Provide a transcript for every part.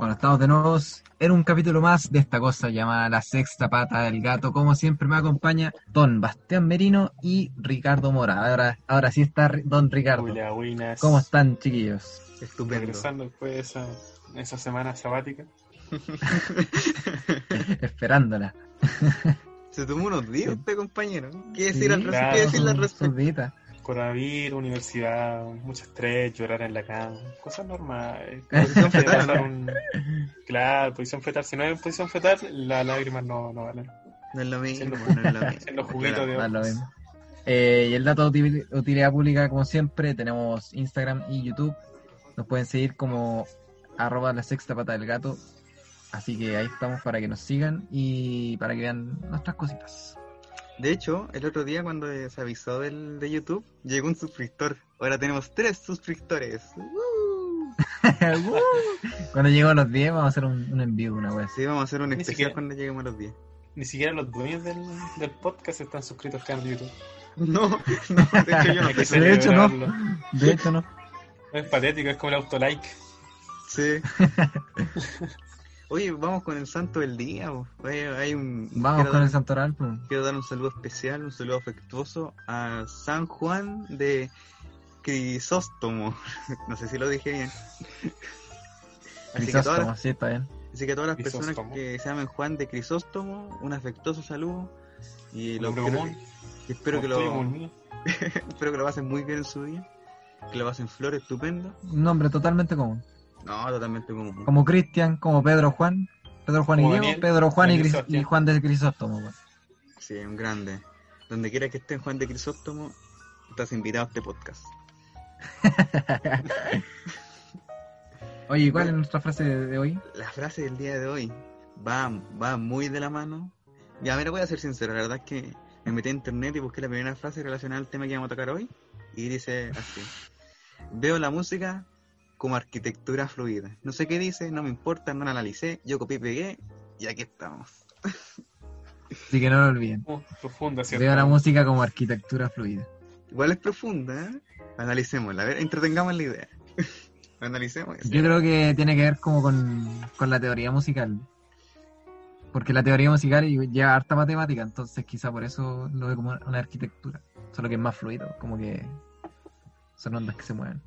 Bueno, estamos de nuevo en un capítulo más de esta cosa llamada La Sexta Pata del Gato. Como siempre me acompaña Don Bastián Merino y Ricardo Mora. Ahora, ahora sí está Don Ricardo. Hola, buenas. ¿Cómo están, chiquillos? Estupendo. Regresando después de esa, esa semana sabática. Esperándola. Se tomó unos días este compañero. ¿Qué decir, al claro, ¿qué decir al respecto? Coronavirus, universidad, mucho estrés, llorar en la cama, cosas normales. Posición fetal. Un... Claro, posición fetal. Si no hay posición fetal, las lágrimas no, no valen. No es lo mismo, en no es lo mismo. Los juguetos de No es lo mismo. Eh, y el dato de utilidad pública, como siempre, tenemos Instagram y YouTube. Nos pueden seguir como arroba la sexta pata del gato. Así que ahí estamos para que nos sigan y para que vean nuestras cositas. De hecho, el otro día cuando se avisó del, de YouTube, llegó un suscriptor. Ahora tenemos tres suscriptores. cuando lleguemos a los 10 vamos a hacer un, un envío, una web. Sí, vamos a hacer un especial siquiera- cuando lleguemos a los 10. Ni siquiera los dueños del, del podcast están suscritos acá en YouTube. No, no, de hecho yo no sé. De hecho, no. De hecho, no. Es patético, es como el autolike. Sí. Oye, vamos con el santo del día. po. Oye, hay un... Vamos quiero con dar- el santoral. pues. Quiero dar un saludo especial, un saludo afectuoso a San Juan de Crisóstomo. No sé si lo dije bien. Así que, todas, Crisóstomo, sí, está bien. así que todas las personas Crisóstomo. que se llamen Juan de Crisóstomo, un afectuoso saludo. Y lo espero, común. y espero que lo espero que lo pasen muy bien en su día. Que lo pasen flor estupendo. Un nombre totalmente común. No, totalmente común. Como Cristian, como Pedro Juan. Pedro Juan y Diego, Daniel, Pedro Juan y, y Juan de Crisóstomo. pues. Sí, un grande. Donde quiera que estén Juan de Crisóstomo, estás invitado a este podcast. Oye, ¿y ¿cuál es nuestra frase de, de hoy? La frase del día de hoy va, va muy de la mano. Ya, mira, voy a ser sincero, la verdad es que me metí a internet y busqué la primera frase relacionada al tema que vamos a tocar hoy. Y dice así. Veo la música como arquitectura fluida. No sé qué dice, no me importa, no la analicé, yo copié y pegué y aquí estamos. Así que no lo olviden. Uh, profunda, ¿cierto? Veo la música como arquitectura fluida. Igual es profunda, ¿eh? Analicémosla, a ver, entretengamos la idea. Analicemos eso. Yo creo que tiene que ver como con, con la teoría musical. Porque la teoría musical lleva harta matemática, entonces quizá por eso lo veo como una arquitectura. Solo que es más fluido, como que son ondas que se mueven.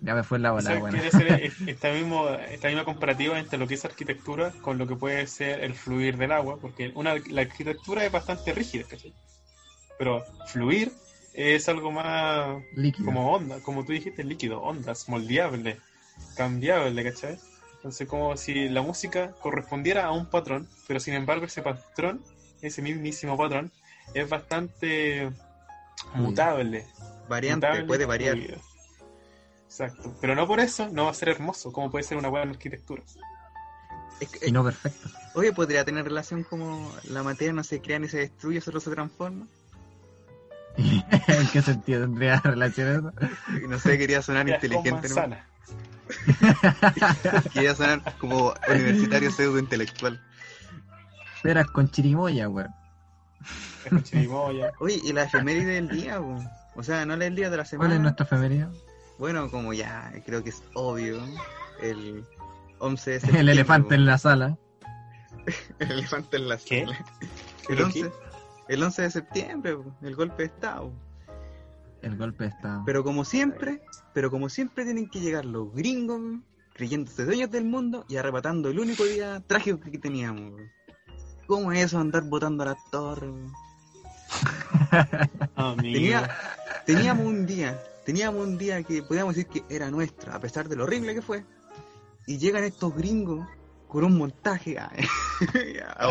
Ya me fue la bola, ¿Sabes bueno. qué quiere hacer esta, mismo, esta misma comparativa entre lo que es arquitectura con lo que puede ser el fluir del agua? Porque una, la arquitectura es bastante rígida, ¿cachai? Pero fluir es algo más Líquido. como onda, como tú dijiste, líquido, ondas, moldeable, cambiable, ¿cachai? Entonces, como si la música correspondiera a un patrón, pero sin embargo ese patrón, ese mismísimo patrón, es bastante mutable. Variante, mutable, puede variar. fluido. Exacto. Pero no por eso no va a ser hermoso, como puede ser una buena arquitectura. Es que- Y no perfecto. Oye, ¿podría tener relación como la materia no se crea ni se destruye, solo se transforma? ¿En qué sentido tendría relación eso? No sé, quería sonar inteligente. Quería sonar como universitario pseudo intelectual. Peras con chirimoya, weón. Es con chirimoya. Oye, y la efeméride del día, po? o sea, no la del día de la ¿Cuál semana. es nuestra efeméride? Bueno, como ya creo que es obvio, el 11 de septiembre. El elefante en la sala. El elefante en la ¿Qué? sala. El ¿Pero 11, qué? el 11 de septiembre, el golpe de Estado. El golpe está. Pero como siempre, pero como siempre tienen que llegar los gringos, creyéndose dueños del mundo y arrebatando el único día trágico que teníamos. ¿Cómo es eso andar botando a weón? Amigo. Tenía, teníamos un día, teníamos un día que podíamos decir que era nuestro, a pesar de lo horrible que fue. Y llegan estos gringos con un montaje a, a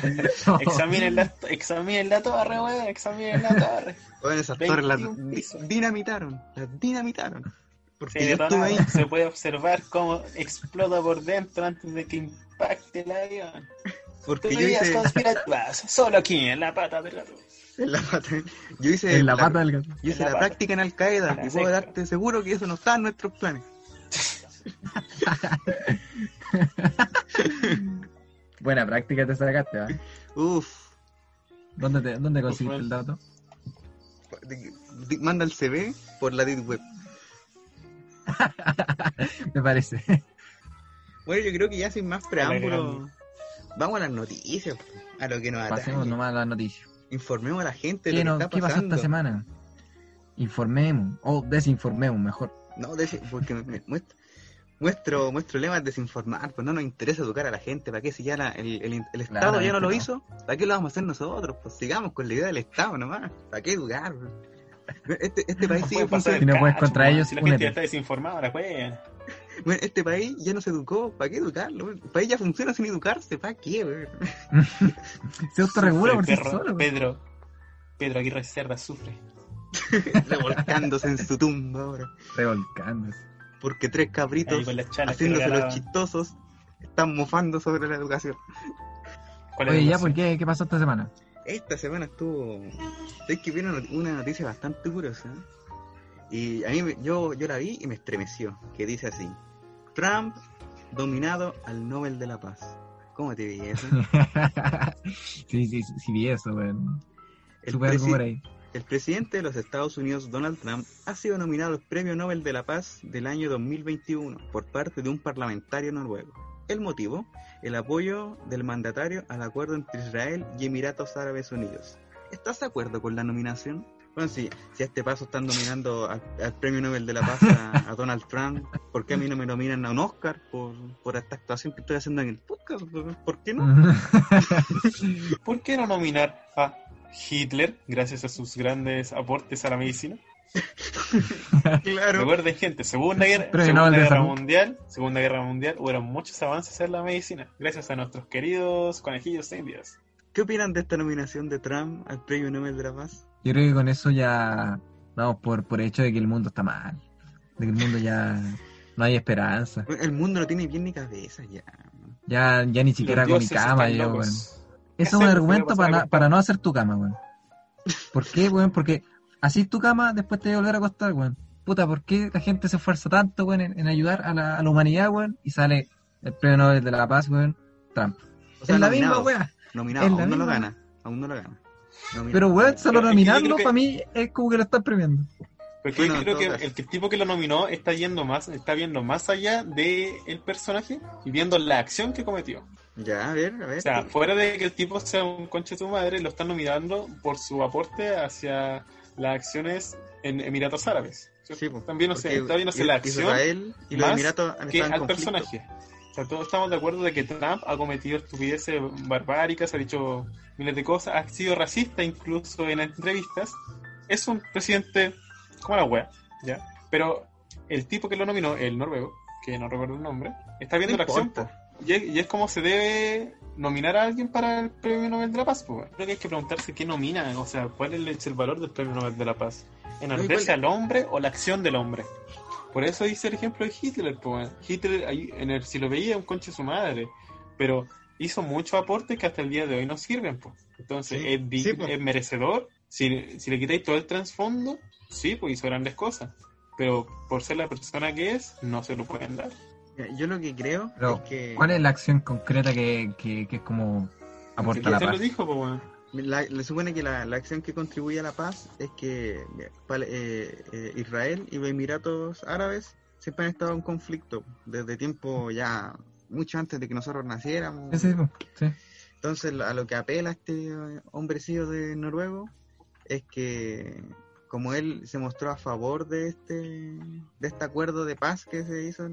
torres. Examinen la, examinen la torre, weón. Examinen la torre. Weón, esas torres las 21 di- pisos. dinamitaron, las dinamitaron. Porque Se yo ahí. puede observar cómo explota por dentro antes de que impacte el avión. Porque yo Teorías hice conspirativas, solo aquí en la pata del gato. En la pata. Yo hice En la pata del gato. Yo hice En la la, pata. práctica en Al Qaeda y puedo darte seguro que eso no está en nuestros planes. Buena práctica te sacaste, ¿va? Uf. ¿Dónde, te, dónde conseguiste el dato? Manda el CV por la Deep Web. Me parece. Bueno, yo creo que ya sin más preámbulo, vamos a las noticias, a lo que nos Pasemos atañe. nomás a las noticias. Informemos a la gente de ¿Qué, lo no- que está ¿Qué pasó pasando. esta semana? Informemos, o desinformemos mejor. No, porque me- muestro, nuestro, nuestro lema es desinformar, pues no nos interesa educar a la gente, ¿para qué si ya la- el, el- el Estado ya no lo no. hizo? ¿Para qué lo vamos a hacer nosotros? Pues sigamos con la idea del Estado nomás, ¿para qué educar? Este, este país No sigue funcionando. Si no puedes contra ellos, Si la gente ya está desinformada, la wea. Bueno, este país ya no se educó, ¿para qué educarlo? El país ya funciona sin educarse, ¿para qué? Se autorregula por sí solo. Pedro, Pedro Aguirre Cerda sufre. Revolcándose en su tumba ahora. Revolcándose. Porque tres cabritos haciéndose los chistosos están mofando sobre la educación. ¿Cuál es Oye, la ya, educación? ¿por qué? ¿Qué pasó esta semana? Esta semana estuvo. Es que not- una noticia bastante curiosa. Y a mí, yo, yo la vi y me estremeció. Que dice así: Trump dominado al Nobel de la Paz. ¿Cómo te vi eso? sí, sí, sí, sí, vi eso, weón. El, presi- por ahí. el presidente de los Estados Unidos, Donald Trump, ha sido nominado al Premio Nobel de la Paz del año 2021 por parte de un parlamentario noruego. El motivo, el apoyo del mandatario al acuerdo entre Israel y Emiratos Árabes Unidos. ¿Estás de acuerdo con la nominación? Bueno, si, si a este paso están nominando al, al Premio Nobel de la Paz a, a Donald Trump, ¿por qué a mí no me nominan a un Oscar por, por esta actuación que estoy haciendo en el podcast? ¿Por qué no? ¿Por qué no nominar a Hitler gracias a sus grandes aportes a la medicina? claro. Recuerden, gente, Segunda Guerra, segunda no, guerra. Mundial, Segunda Guerra Mundial, hubo muchos avances en la medicina, gracias a nuestros queridos conejillos indios. ¿Qué opinan de esta nominación de Trump al Premio Nobel de la Paz? Yo creo que con eso ya damos por, por hecho de que el mundo está mal. De que el mundo ya no hay esperanza. El mundo no tiene bien ni cabeza ya. Ya, ya ni siquiera con mi cama, yo, weón. ¿Qué Eso es un argumento ¿Qué le para, na- para no hacer tu cama, weón. ¿Por qué, weón? Porque así tu cama, después te voy a volver a acostar, weón. Puta, ¿por qué la gente se esfuerza tanto, weón, en, en ayudar a la, a la humanidad, weón? Y sale el premio Nobel de la Paz, weón, Trump. O sea, es la misma, weón. Nominado, es la aún no lo gana. Aún no lo gana. Nominado. Pero, weón, solo nominarlo para mí es como que lo están premiando. Porque Bueno, yo en creo que el que- tipo que lo nominó está yendo más, está viendo más allá de el personaje y viendo la acción que cometió. Ya, a ver, a ver. O sea, fuera de que el tipo sea un conche de tu madre, lo están nominando por su aporte hacia las acciones en Emiratos Árabes. Sí, están viéndose, porque está viéndose Is- la acción Israel y los más Emiratos han que al conflicto. personaje. O sea, todos estamos de acuerdo de que Trump ha cometido estupideces barbáricas, ha dicho miles de cosas, ha sido racista incluso en entrevistas. Es un presidente como la wea, ¿ya? Pero el tipo que lo nominó, el noruego, que no recuerdo el nombre, está viendo No la acción. importa. Y es, y es como se debe nominar a alguien para el Premio Nobel de la Paz. po. Creo que hay que preguntarse qué nomina, o sea, cuál es el valor del Premio Nobel de la Paz. ¿Enorgullece igual- al hombre o la acción del hombre? Por eso hice el ejemplo de Hitler. po, weón. Hitler, ahí, en el, si lo veía, un conche de su madre. Pero hizo muchos aportes que hasta el día de hoy no sirven. po. Entonces, Sí, es, di- sí, po. es merecedor. Si, si le quitáis todo el trasfondo, sí, pues hizo grandes cosas. Pero por ser la persona que es, no se lo pueden dar. Yo lo que creo Pero, es que ¿Cuál es la acción concreta que, que, que es como aporta la paz? lo dijo, po, weón. La- le supone que la, la acción que contribuye a la paz es que eh, eh, Israel y los Emiratos Árabes siempre han estado en conflicto desde tiempo ya mucho antes de que nosotros naciéramos. Sí, sí. Entonces, a lo que apela este hombrecillo de noruego es que, como él se mostró a favor de este, de este acuerdo de paz que se hizo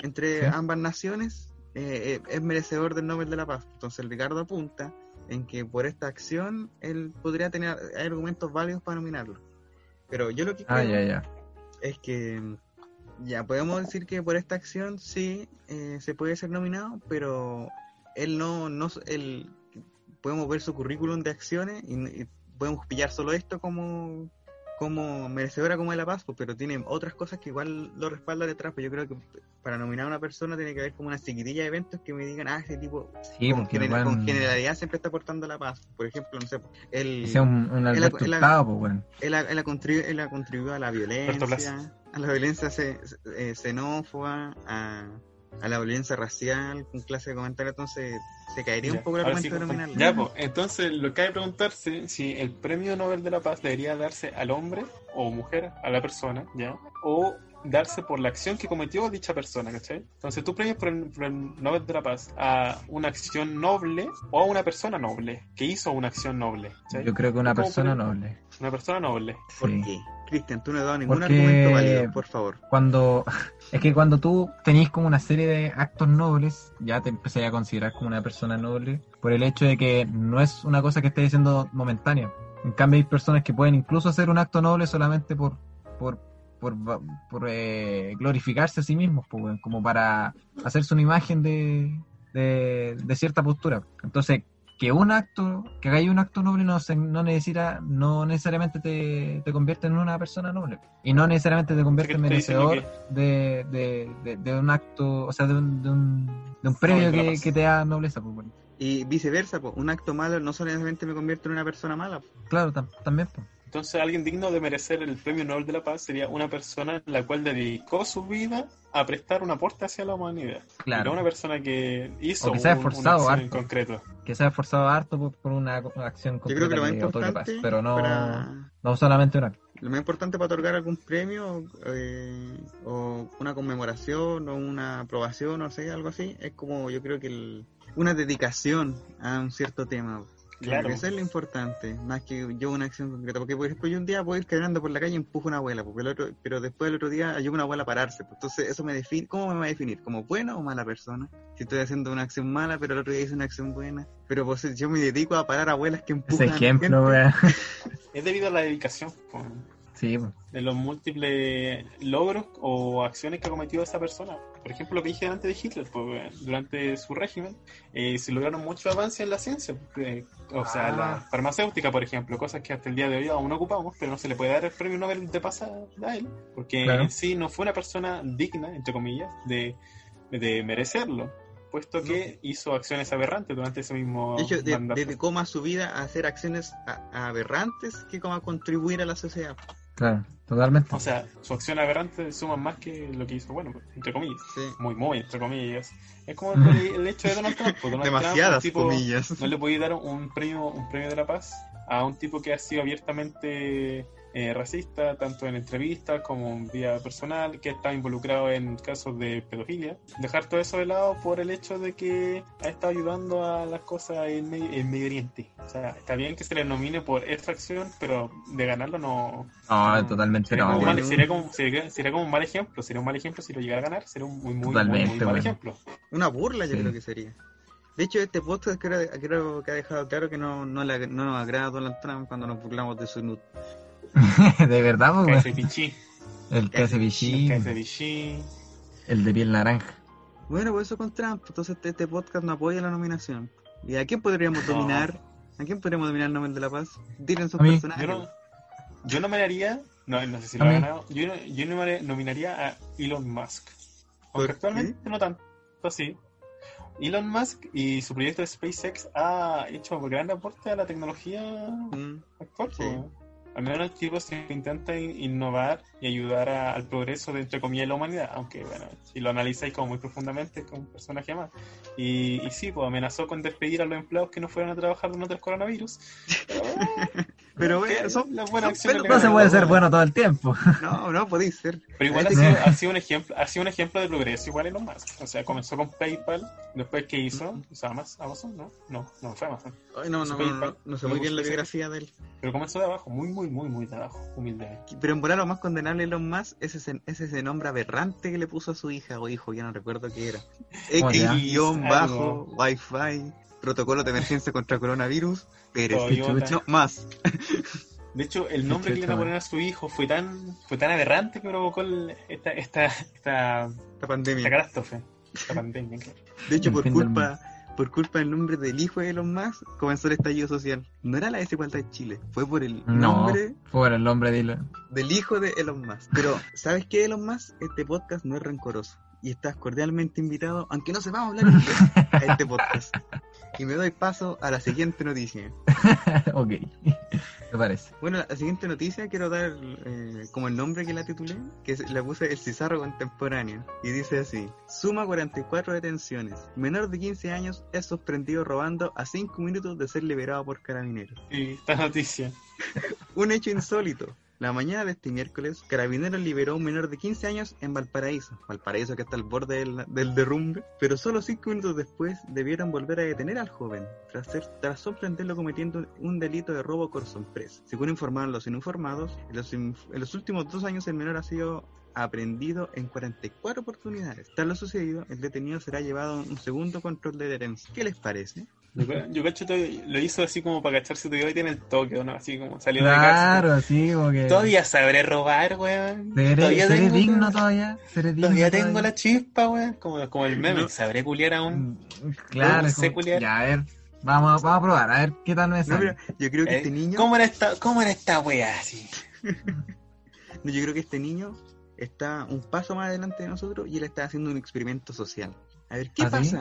entre Sí. ambas naciones, eh, eh, es merecedor del Nobel de la Paz. Entonces, el Ricardo apunta en que por esta acción él podría tener argumentos válidos para nominarlo. Pero yo lo que creo Ah, ya, ya. es que mm, ya podemos decir que por esta acción sí eh, se puede ser nominado, pero él no, no él, podemos ver su currículum de acciones y, y podemos pillar solo esto como como merecedora como de la paz, pues, pero tiene otras cosas que igual lo respaldan detrás. Pues yo creo que para nominar a una persona tiene que haber como una chiquitilla de eventos que me digan, ah, ese tipo Sí, con, porque gener- igual con generalidad siempre está aportando la paz. Por ejemplo, no sé, él, él- ha- él ha contribu- él ha contribuido a la violencia, a la violencia eh, xenófoba, a, a la violencia racial, con clase de comentarios, entonces se caería Ya, un poco el argumento sí. Ya, pues, entonces lo que hay que preguntarse si el premio Nobel de la Paz debería darse al hombre o mujer, a la persona, ¿ya? O darse por la acción que cometió dicha persona, ¿cachai? Entonces tú premias por el, por el Nobel de la Paz a una acción noble o a una persona noble, que hizo una acción noble, ¿cachai? Yo creo que una ¿Cómo persona noble. Una persona noble. ¿Por Sí. qué? Cristian, tú no has dado ningún Porque- argumento válido, por favor. Cuando es que cuando tú tenés como una serie de actos nobles, ya te empezaría a considerar como una persona noble por el hecho de que no es una cosa que estés diciendo momentánea. En cambio hay personas que pueden incluso hacer un acto noble solamente por por por, eh, glorificarse a sí mismos, pues, como para hacerse una imagen de, de, de cierta postura. Entonces, que un acto, que hagáis un acto noble no, se- no necesita, no necesariamente te, te convierte en una persona noble. Y no necesariamente te convierte en merecedor de, de, de, de un acto, o sea, de un, de un, de un premio que, que te da nobleza, pues, bueno. Y viceversa, pues, un acto malo no solamente me convierte en una persona mala. pues. Claro, tam- también, pues. Entonces alguien digno de merecer el premio Nobel de la Paz sería una persona la cual dedicó su vida a prestar un aporte hacia la humanidad. Claro. no una persona que hizo O que se ha un- una esforzado acción en harto. concreto. Que se ha esforzado harto por, por una, acción Yo concreta creo que lo más importante paz, pero no, para, no solamente una. Lo más importante para otorgar algún premio eh, o una conmemoración o una aprobación o sé, algo así, es como yo creo que el- una dedicación a un cierto tema. Claro. Eso es lo importante, más que yo una acción concreta. Porque, por ejemplo, yo un día puedo ir caminando por la calle y empujo a una abuela, porque el otro, pero después el otro día ayudo a una abuela a pararse. pues, Entonces, eso me define, ¿cómo me va a definir? ¿Como buena o mala persona? Si estoy haciendo una acción mala, pero el otro día hice una acción buena. Pero pues, yo me dedico a parar a abuelas que empujan Ese a ejemplo, gente. weón. Es debido a la dedicación po, Sí, de los múltiples logros o acciones que ha cometido esa persona. Por ejemplo, lo que dije antes de Hitler, pues, durante su régimen eh, se lograron muchos avances en la ciencia. porque, o sea, Ah. la farmacéutica, por ejemplo, cosas que hasta el día de hoy aún ocupamos, pero no se le puede dar el premio Nobel de Paz a él, porque Claro. en sí no fue una persona digna, entre comillas, de, de merecerlo, puesto que hizo acciones aberrantes durante ese mismo De hecho, de- mandato. dedicó más su vida a hacer acciones a- aberrantes que como a contribuir a la sociedad. Claro, totalmente. O sea, su acción aberrante suma más que lo que hizo bueno, pues, entre comillas. Sí. Muy, muy, entre comillas. Es como el, el hecho de Donald Trump. pues, Donald Trump, Demasiadas un tipo- comillas. No le podía dar un premio, un premio de la paz a un tipo que ha sido abiertamente eh, racista, tanto en entrevistas como en vía personal, que está involucrado en casos de pedofilia. Dejar todo eso de lado por el hecho de que ha estado ayudando a las cosas en Medio, en Medio Oriente. O sea, está bien que se le nomine por esta acción, pero de ganarlo no, No, totalmente Sería, no, como mal, sería, como, sería, sería como un mal ejemplo, sería un mal ejemplo si lo llegara a ganar, sería un muy, muy, muy, Totalmente, muy mal bueno. ejemplo. Una burla yo Sí. creo que sería. De hecho, este podcast creo, creo que ha dejado claro que no, no, le- no nos agrada a Donald Trump cuando nos burlamos de su nud. de verdad, pues, El el de piel naranja. Bueno, pues eso con Trump. Entonces este, este podcast no apoya la nominación. ¿Y a quién podríamos No. dominar? ¿A quién podríamos dominar el Nobel de la Paz? Tienen sus personajes. Yo, no, yo nominaría, no, no sé si lo ha ganado, yo, yo nominaría a Elon Musk. Aunque ¿Por actualmente no tanto así. Elon Musk y su proyecto de SpaceX ha hecho un gran aporte a la tecnología Mm, actual. Sí. Al menos tipo se intenta in- innovar y ayudar al progreso de, entre comillas, la humanidad. Aunque, bueno, si lo analizáis como muy profundamente, es como un personaje más. Y, sí, pues amenazó con despedir a los empleados que no fueran a trabajar durante el coronavirus. Pero bueno, son, las buenas son acciones le No se puede ser bueno todo el tiempo. No, no podéis ser. Pero igual ha sido, ha sido un ejemplo, ha sido un ejemplo de progreso igual Elon Musk. O sea, comenzó con PayPal, después que hizo, o sea, más Amazon, ¿no? No, no fue Amazon. Ay, no, no, no, no, no sé muy bien la biografía de él. Pero comenzó de abajo, muy, muy, muy, muy de abajo, humildemente. Pero en volar lo más condenable de Elon Musk es ese, es ese nombre aberrante que le puso a su hija o hijo, ya no recuerdo qué era. Oh. X-bajo, Wi-Fi, protocolo de emergencia contra coronavirus, Toyota. No, más. De hecho, el nombre que le iban a poner a su hijo fue tan, fue tan aberrante que provocó el- esta, esta, esta, La esta pandemia. catástrofe, esta pandemia. De hecho, por culpa, por culpa del nombre del hijo de Elon Musk, comenzó el estallido social. No era la desigualdad de Chile, fue por el No, nombre fue el nombre de Elon. del hijo de Elon Musk. Pero, ¿sabes qué, Elon Musk? Este podcast no es rencoroso. Y estás cordialmente invitado, aunque no sepamos hablar inglés, a este podcast. Y me doy paso a la siguiente noticia. ok, me parece. Bueno, la siguiente noticia quiero dar eh, como el nombre que la titulé, que es- la puse El Cizarro Contemporáneo. Y dice así, suma 44 detenciones. Menor de 15 años es sorprendido robando a 5 minutos de ser liberado por carabineros. Y esta noticia. Un hecho insólito. La mañana de este miércoles, Carabineros liberó a un menor de 15 años en Valparaíso. Valparaíso que está al borde del, del derrumbe. Pero solo 5 minutos después debieron volver a detener al joven, tras, ser- tras sorprenderlo cometiendo un delito de robo por sorpresa. Según informaron los ininformados, en los, últimos dos años el menor ha sido aprendido en 44 oportunidades. Tras lo sucedido, el detenido será llevado a un segundo control de detención. ¿Qué les parece? Yo, cacho lo hizo así como para cacharse todavía tiene el toque, ¿o ¿no? Así como salió de Claro, casa. así como que. Todavía sabré robar, weón. Seré, todavía seré tengo, digno todavía. Seré digno Todavía tengo todavía. la chispa, weón. Como, como el meme. No. Sabré culiar a un. Mm, Claro, No sé como- culiar. ya, a ver. Vamos, a- vamos a probar, a ver qué tal me No, sale. mira, yo creo que Eh, este niño... ¿Cómo era esta, cómo era esta weá así? No, yo creo que este niño está un paso más adelante de nosotros y él está haciendo un experimento social. A ver, ¿qué ¿Ah, sí?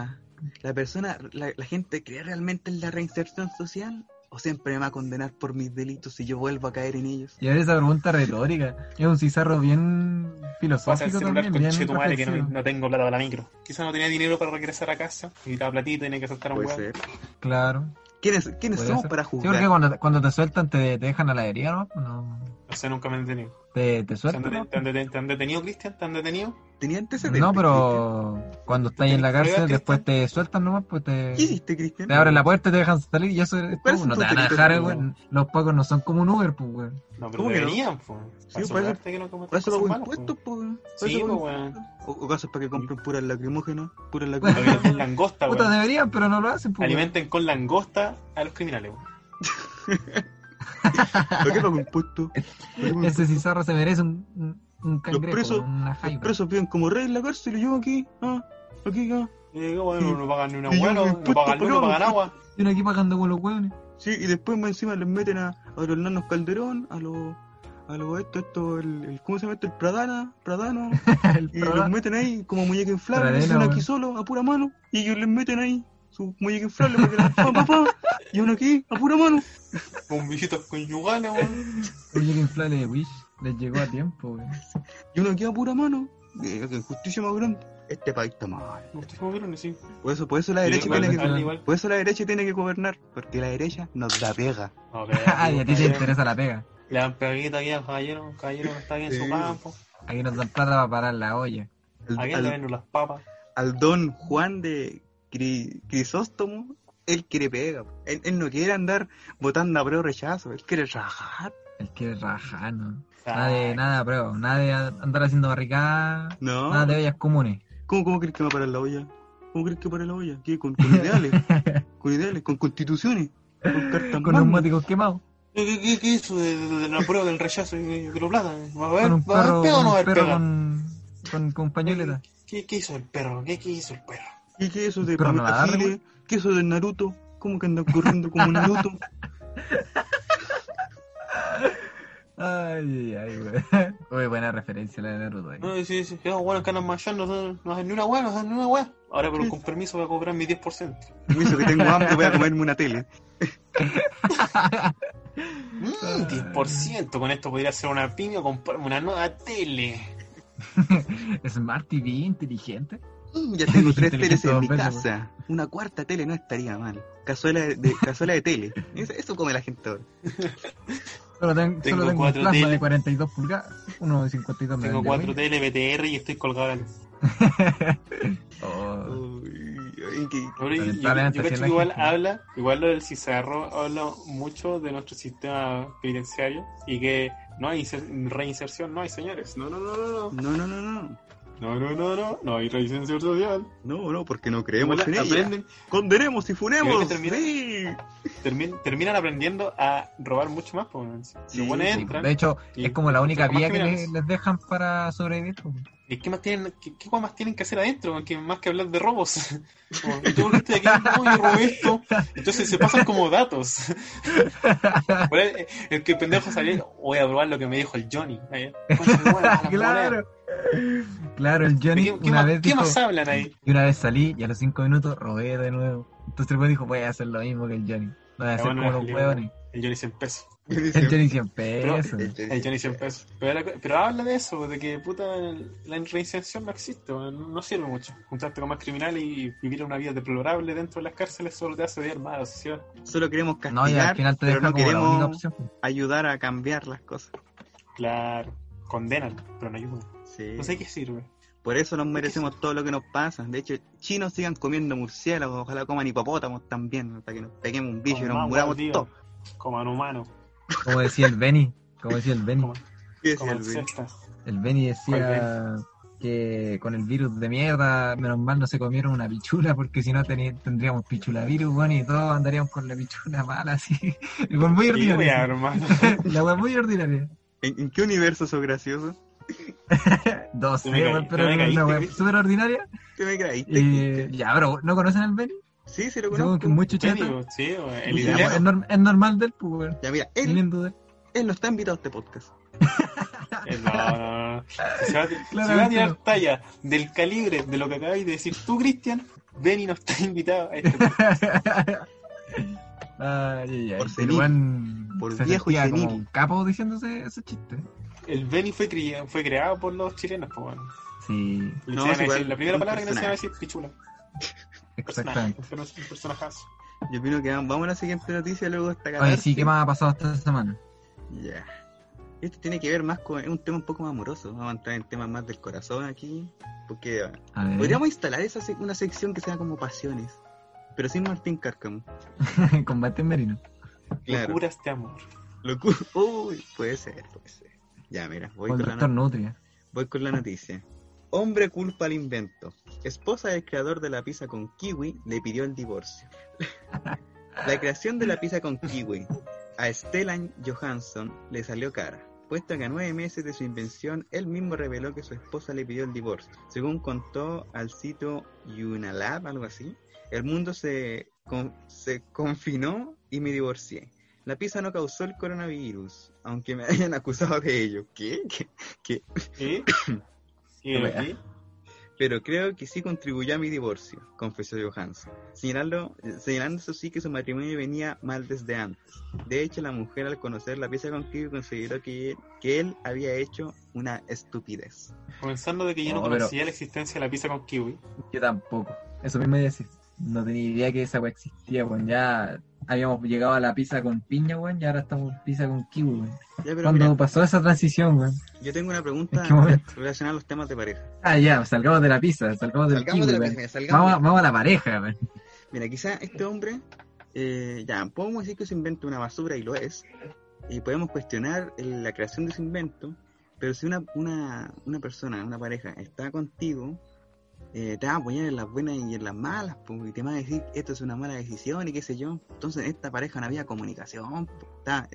¿La persona, la, la gente cree realmente en la reinserción social? ¿O siempre me va a condenar por mis delitos si yo vuelvo a caer en ellos? Y a ver esa pregunta retórica. Es un cizarro bien filosófico también, con bien madre que no, no tengo plata para la micro. Quizá no tenía dinero para regresar a casa. Necesitaba platita, tenía que saltar a un ser. Claro. ¿Quiénes, quiénes somos ser. para Sí, juzgar? porque cuando, cuando te sueltan te, te dejan a la herida, ¿no? no No sé, nunca me han detenido. te, te ¿Te han, sueltan. te han detenido, Cristian? ¿Te han detenido? ¿Tenía antecedentes? No, pero cuando estás en la ¿Tenés cárcel, pruebas, después te sueltan nomás, pues te? ¿Qué hiciste, Cristian? te abren la puerta y te dejan salir y eso es ¿Cuál todo. es No te van a dejar, no? güey. Los pagos no son como un Uber, pues, güey. No, pero ¿Cómo que no? deberían, pues. Sí, para eso- que no Para eso pago impuestos, weón. Para Sí, impuestos. O, casos para que compren puras lacrimógenas, puras lacrimógenas. langosta, Puta, weón. deberían, pero no lo hacen, pues. güey. Alimenten con langosta a los criminales, weón. ¿Para qué pago impuestos? ¿Para qué pago Ese cizarro se merece un, un, cangrejo, presos- una Los presos viven como rey en la cárcel y yo aquí, ah, aquí, ah. Y bueno, no pagan ni una Y yo hueá, no, pagan luz, pero no no, pagan agua. Vienen aquí pagando con los hueones. Sí, y después más encima les meten a, a los nanos Calderón, a los, a los, esto, esto, el, el- ¿cómo se llama esto? El Pradana, Pradano, El y los meten ahí como muñeca inflable, Pradena, uno aquí solo, a pura mano, y ellos les meten ahí su muñeca inflable para que la pa, pa, pa, y uno aquí, a pura mano. Con visitas conyugales, weón. Que inflable de Wish les llegó a tiempo, güey. Y uno aquí a pura mano. Eh, que injusticia más grande. Este país está mal. Me vieron, sí. Por eso, por eso la derecha tiene que, igual. por eso la derecha tiene que gobernar, porque la derecha nos da pega. No, a ti te interesa la pega. Le dan peguita aquí al caballero, el caballero no está aquí en Sí. su campo. Aquí nos dan plata para parar la olla. Al, ¿A quién al- le ven las papas? al don Juan de Cri- Crisóstomo, él quiere pega. Él, él no quiere andar votando a prueba rechazo, él quiere trabajar. El que raja, ¿no? Nada de, nada prueba, nada de andar haciendo barricadas, No, nada de ollas comunes. ¿cómo, cómo crees que va a parar la olla? ¿Cómo crees que para la olla? ¿Qué? ¿Con, con ideales? ¿Con ideales? ¿Con constituciones? ¿Con cartas Con neumáticos quemados. ¿Qué, qué, hizo de, de- de la prueba del rechazo y de plata? ¿Va a haber, Con un ¿va a perro, no va a haber perro con, con, con pañoleta. ¿Qué, ¿Qué hizo el perro? ¿Qué, qué hizo el perro? ¿Y qué es eso de Pamela va Giles? ¿Qué eso de Naruto? ¿Cómo que anda corriendo como Naruto? Ay, ay, güey. Uy, buena referencia la de Naruto. ahí. No, sí, sí, ya, bueno, que andan machando, no, no hacen ni una hueá, no hacen ni una hueá. Ahora, pero con permiso, voy a cobrar mi 10%. Permiso que tengo hambre, voy a comerme una tele. Mm, 10%, con esto podría hacer una pyme o comprarme una nueva tele. Smart TV, inteligente. Mm, Ya tengo tres teles en mi casa. Una cuarta tele no estaría mal. Cazuela de, de- cazuela de tele. Eso, eso come la gente ahora. Solo, ten- Tengo solo tengo un cuatro plasma tele. de 42 pulgadas, uno de 52 me Tengo vende, 4 güey. tele BTR y estoy colgado luz. Oh, Uy, ay, que- Pero yo, yo, Lamentablemente, yo así cacho es que igual habla, igual lo del Cizarro habla mucho de nuestro sistema penitenciario y que no hay inser- reinserción, no hay señores. No, no, no, no, no. No, no, no, no. No, no, no, no, no hay resistencia social. No, no, porque no creemos en ella. Aprenden, Condenemos y funemos. Creo que termina- Sí. termin- terminan aprendiendo a robar mucho más. Pues, Sí, entran. De hecho, y es como la única vía que les, les dejan para sobrevivir. pues. ¿Y qué más tienen, qué, más tienen que hacer adentro? Que más que hablar de robos. Como, ¿y tú estoy aquí? No, yo robé esto. Entonces se pasan como datos. Por el, el que pendejo salió, voy a probar lo que me dijo el Johnny. De claro. Claro, el Johnny ¿Qué, qué una más, vez qué dijo, más hablan ahí? y una vez salí y a los cinco minutos robé de nuevo. Entonces el weón dijo, voy a hacer lo mismo que el Johnny. Voy a hacer bueno, como los el- hueones. El Johnny 100 pesos. El Johnny 100 pesos. El Johnny 100 pesos. Pero, la- pero habla de eso, de que puta, la reinserción no existe, no sirve mucho. Juntarte con más criminales y vivir una vida deplorable dentro de las cárceles solo te hace odiar más a la sociedad. Solo queremos No, y al castigar, final te pero no queremos opción. ayudar a cambiar las cosas. Claro, condenan, pero no ayudan. Sí. No sé qué sirve. Por eso nos merecemos todo lo que nos pasa. De hecho, chinos sigan comiendo murciélagos, ojalá coman hipopótamos también, para que nos peguemos un bicho y nos muramos todos. Coman humano, Como decía el Benny. Como decía el Benny. coman, ¿Qué es coman el cesta. El Benny decía que con el virus de mierda, menos mal no se comieron una pichula, porque si no tendríamos pichula virus, bueno, y todos andaríamos con la pichula mala, así. Con muy ordinaria. La wea muy ordinaria. ¿En, en qué universo sos gracioso? No sé, caí- pero te era una ¿viste? súper ordinaria. ¿Qué me ya, pero ¿no conocen al Benny? Sí, sí lo conozco. que es muy sí, el Ya, es, norm- es normal del pues. Ya mira, él, él no está invitado a este podcast. No, no, no. Se va, a- si va a tirar talla del calibre de lo que acabáis de decir tú, Cristian, Benny no está invitado a este podcast. Ay, ay, ay. Por senil. Por se viejo y como senil. un capo diciéndose ese chiste. El Benny fue, cri- fue creado por los chilenos, pues bueno. Sí, No, a igual, decir- la primera palabra que le enseñan a personaje. decir pichula. Personaje, exactamente. un perso- un personajazo. Yo opino que vamos a la siguiente noticia luego de esta Oye, catarsis. sí, ¿qué más ha pasado esta semana? Ya. Esto tiene que ver más con. Es un tema un poco más amoroso. Vamos a entrar en temas más del corazón aquí. Porque A podríamos instalar esa sec- una sección que sea como pasiones. Pero sin Martín Cárcamo. combate en merino. Claro. Locuras de amor. Locura. Uy, puede ser, puede ser. Ya, mira, voy Con la, doctor no- Nutria. voy con la noticia. Hombre culpa al invento. Esposa del creador de la pizza con kiwi le pidió el divorcio. La creación de la pizza con kiwi a Stellan Johansson le salió cara, puesto que a nueve meses de su invención él mismo reveló que su esposa le pidió el divorcio. Según contó al sitio Unalab, algo así, el mundo se, con- se confinó y me divorcié. La pizza no causó el coronavirus, aunque me hayan acusado de ello. ¿Qué? ¿Qué? ¿Qué? ¿Y? ¿Y Qué de wea. aquí? Pero creo que sí contribuyó a mi divorcio, confesó Johansson, señalando, señalando eso sí que su matrimonio venía mal desde antes. De hecho, la mujer al conocer la pieza con kiwi consideró que, que él había hecho una estupidez. Comenzando de que yo no, No, pero- conocía la existencia de la pizza con kiwi. Yo tampoco. Eso mismo decir. No tenía idea que esa existía, weón. Ya habíamos llegado a la pizza con piña, weón, y ahora estamos en pizza con kiwi, weón. Ya, pero ¿Cuándo mira, pasó esa transición, weón? yo tengo una pregunta relacionada a los temas de pareja. Ah, ya, salgamos de la pizza, salgamos del Salgamos kiwi, de la weón. pizza, mira, salgamos Vamos, de- vamos a la pareja, weón. Mira, quizá este hombre, eh, ya, podemos decir que se inventa una basura y lo es, y podemos cuestionar la creación de ese invento, pero si una, una, una persona, una pareja, está contigo, eh, te va a apoyar en las buenas y en las malas, pues, y te va a decir esto es una mala decisión y qué sé yo. Entonces, en esta pareja no había comunicación, pues, está-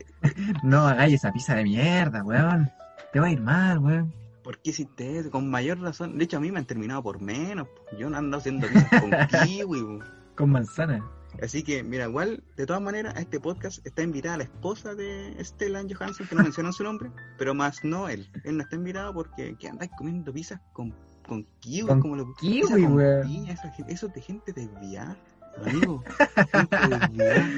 No hagáis esa pizza de mierda, weón. Te va a ir mal, weón. ¿por qué hiciste eso? Con mayor razón, de hecho a mí me han terminado por menos, pues, yo no ando haciendo pizzas con kiwi, pues. Con manzana. Así que, mira, igual, de todas maneras, a este podcast está invitada la esposa de Stellan Johansson, que no mencionan su nombre, pero más no él. Él no está invitado porque que andáis comiendo pizzas con, con kiwi, Con como lo kiwi, con weón. piña, esa gen- eso es de gente desviada, amigo. gente desviada.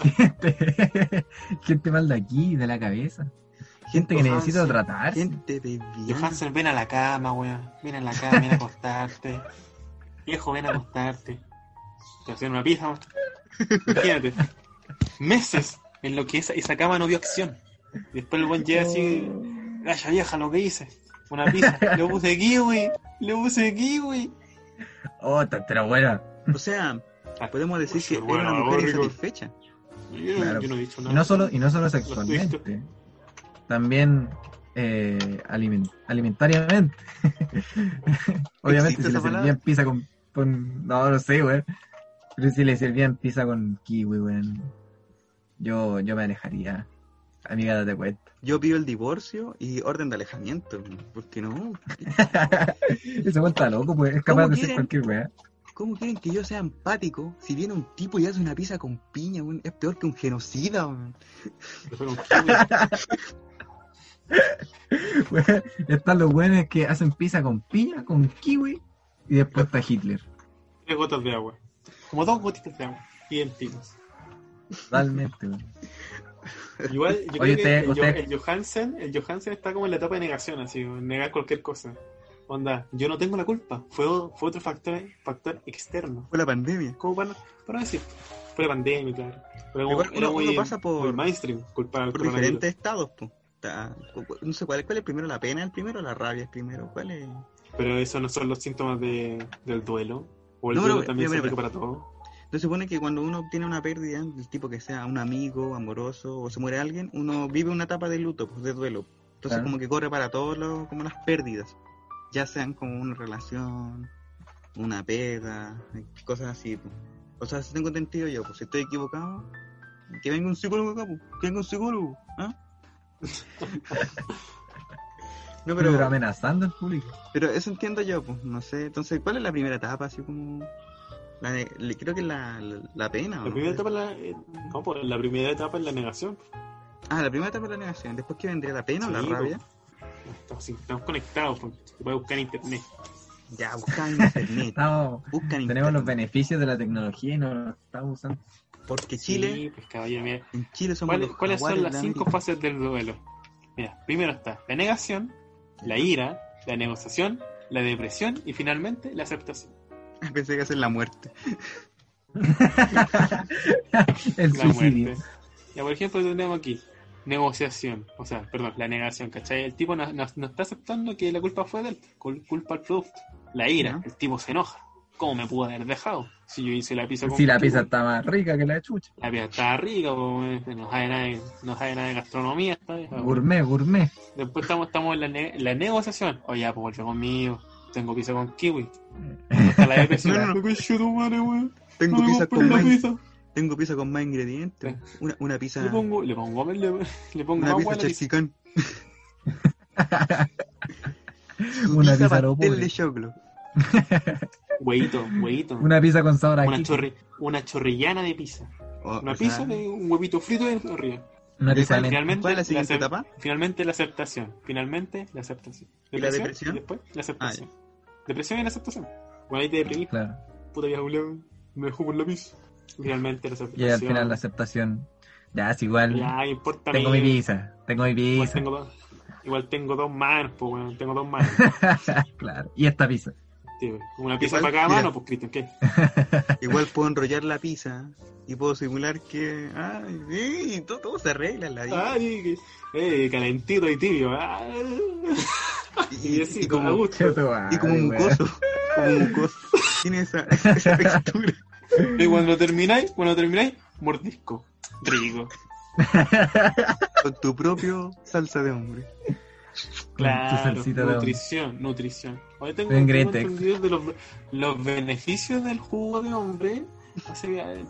Gente, gente mal de aquí, de la cabeza. Gente que necesita tratarse. Gente desviada. Ven a la cama, weón. Ven a la cama, ven a acostarte. Viejo, ven a acostarte. Te hacían una pizza, weón. Imagínate. Meses en lo que esa, esa cama no vio acción. Y después el buen llega así. Vaya vieja, lo que hice. Una pizza. Le puse kiwi. Le puse kiwi. Oh, pero bueno. O sea, podemos decir que Bueno, era una mujer rico. insatisfecha. Yo, Claro. yo no he dicho Y no solo, y no solo sexualmente. También eh, aliment- alimentariamente. Obviamente, ¿Existe si le palabra? servían pizza con, con- No, no sé, weón. Pero si le servían pizza con kiwi, weón. Yo, yo me alejaría. Amiga, date cuenta. Yo pido el divorcio y orden de alejamiento. Porque no. Ese está loco, pues. Es capaz ¿Cómo de hacer cualquier weá. ¿Cómo quieren que yo sea empático si viene un tipo y hace una pizza con piña, weón? Es peor que un genocida, weón. Están los weones que hacen pizza con piña, con kiwi. Y después está Hitler. Tres gotas de agua. Como dos gotitas de agua. Idénticos. Totalmente, weón. Igual, yo Oye, creo que usted- el, Jo- usted- el Johansen, el Johansen está como en la etapa de negación, así, negar cualquier cosa. Onda, yo no tengo la culpa, fue, fue otro factor, factor externo. Fue la pandemia. ¿Cómo para, para decir? Fue la pandemia, claro. Pero como uno- muy, uno pasa por- muy mainstream, culpar al Por diferentes estados, pues. No sé cuál, cuál es primero, la pena es el primero o la rabia es primero. ¿Cuál es? Pero eso no son los síntomas de, del duelo. O el No, duelo no, también mira, se mira, aplica para todo. Entonces supone que cuando uno tiene una pérdida, del tipo que sea un amigo, amoroso, o se muere alguien, uno vive una etapa de luto, pues, de duelo. Entonces Claro. como que corre para todos los, como las pérdidas. Ya sean como una relación, una pega, cosas así. Pues. O sea, si tengo entendido yo, pues si estoy equivocado, que venga un psicólogo acá, pues, que venga un psicólogo, ¿ah? no, Pero, pero, amenazando al público. pero eso entiendo yo, pues, no sé. Entonces, ¿cuál es la primera etapa? Así como... La creo que es la, la, la pena, ¿o La no? primera etapa es la, eh, no, pues, la primera etapa es la negación. Ah, la primera etapa es la negación. Después, ¿qué vendría? ¿La pena o la Sí, rabia? Estamos, estamos conectados, pues, se puede buscar en internet. Ya, buscan en internet. Estamos, en tenemos los internet. beneficios de la tecnología y no los estamos usando. Porque Chile, Sí, pues caballero, mira. en Chile somos ¿Cuáles, los cuáles son las cinco América. fases del duelo? Mira, primero está la negación, la ira, la negociación, la depresión y finalmente la aceptación. Pensé que hacer la muerte. el La suicidio. muerte. Ya, por ejemplo, tenemos aquí negociación, o sea, perdón, la negación, ¿cachai? El tipo no, no- no está aceptando que la culpa fue de él, cul- culpa al producto. La ira, el tipo se enoja. ¿Cómo me pudo haber dejado? Si yo hice la pizza con Si la pizza está más rica que la de chucha. La pizza estaba rica, pues, no sabe nada de, no sabe nada de gastronomía. Pues. Gourmet, gourmet. Después estamos, estamos en la, ne- la negociación. Oye, pues vuelve conmigo. Tengo pizza con kiwi. Hasta la depresión. No, no, no. Conche tu madre, weón. Tengo pizza con la más, pizza. tengo pizza con más ingredientes. Una, una pizza, Le pongo, le pongo, le, le pongo una pizza la pizza. chelsicán. Una pizza pastel de choclo. Huevito, huevito. Una pizza con sabor a Una, chorri- una chorrillana de pizza. O- Una o sea, pizza de un huevito frito de arriba. Una pizza de. Finalmente, ¿Cuál es la siguiente acep- etapa? Finalmente la aceptación. Finalmente la aceptación. ¿Y la depresión? Y después la aceptación. Ah, depresión y la aceptación. Bueno, ahí te deprimís. Claro. Puta vieja culiao, me dejó por la pizza. Finalmente la aceptación. Y al final la aceptación. Ya, es igual. Ya, ¿qué importa tengo mí? mi pizza. Tengo mi Igual pizza. tengo dos. Igual tengo dos manos, pues bueno, tengo dos manos. claro. Y esta pizza. Sí, una pizza Igual, para cada mira. mano, pues Cristian, ¿qué? Igual puedo enrollar la pizza y puedo simular que. Ay, sí, todo, todo se arregla en la vida. Ay, eh, calentito y tibio. ah. Y así, y con como, gusto. y como mucoso. Como mucoso. Tiene esa, esa textura. Y cuando termináis, cuando termináis, mordisco. Rico. Con tu propio salsa de hombre. tu Claro, salsita de nutrición, nutrición. Hoy tengo, entendido de los, los beneficios del jugo de hombre.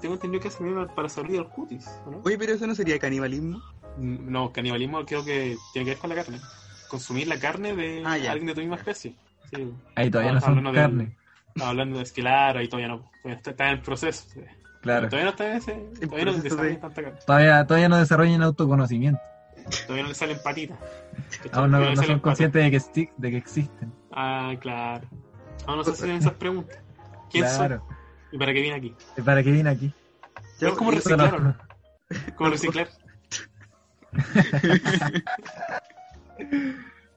Tengo entendido que hace bien para salir del cutis, ¿o ¿no? Oye, pero eso no sería canibalismo. No, canibalismo creo que tiene que ver con la carne. Consumir la carne de Ah, ya. alguien de tu misma especie. Sí. Ahí todavía no Estamos son hablando carne. Estaba hablando de esquilar, ahí todavía no. Está, está en el proceso. Claro. Todavía no está en ese. Todavía no desarrollan de- tanta carne. Todavía, todavía no desarrollan autoconocimiento. Todavía no le salen patitas. Aún no, no son conscientes de que, de que existen. Ah, claro. Aún no se hacen esas preguntas. ¿Quién soy? Claro. ¿Y para qué vine aquí? ¿Para qué viene aquí? ¿Es como yo- reciclar o no? ¿Cómo reciclar?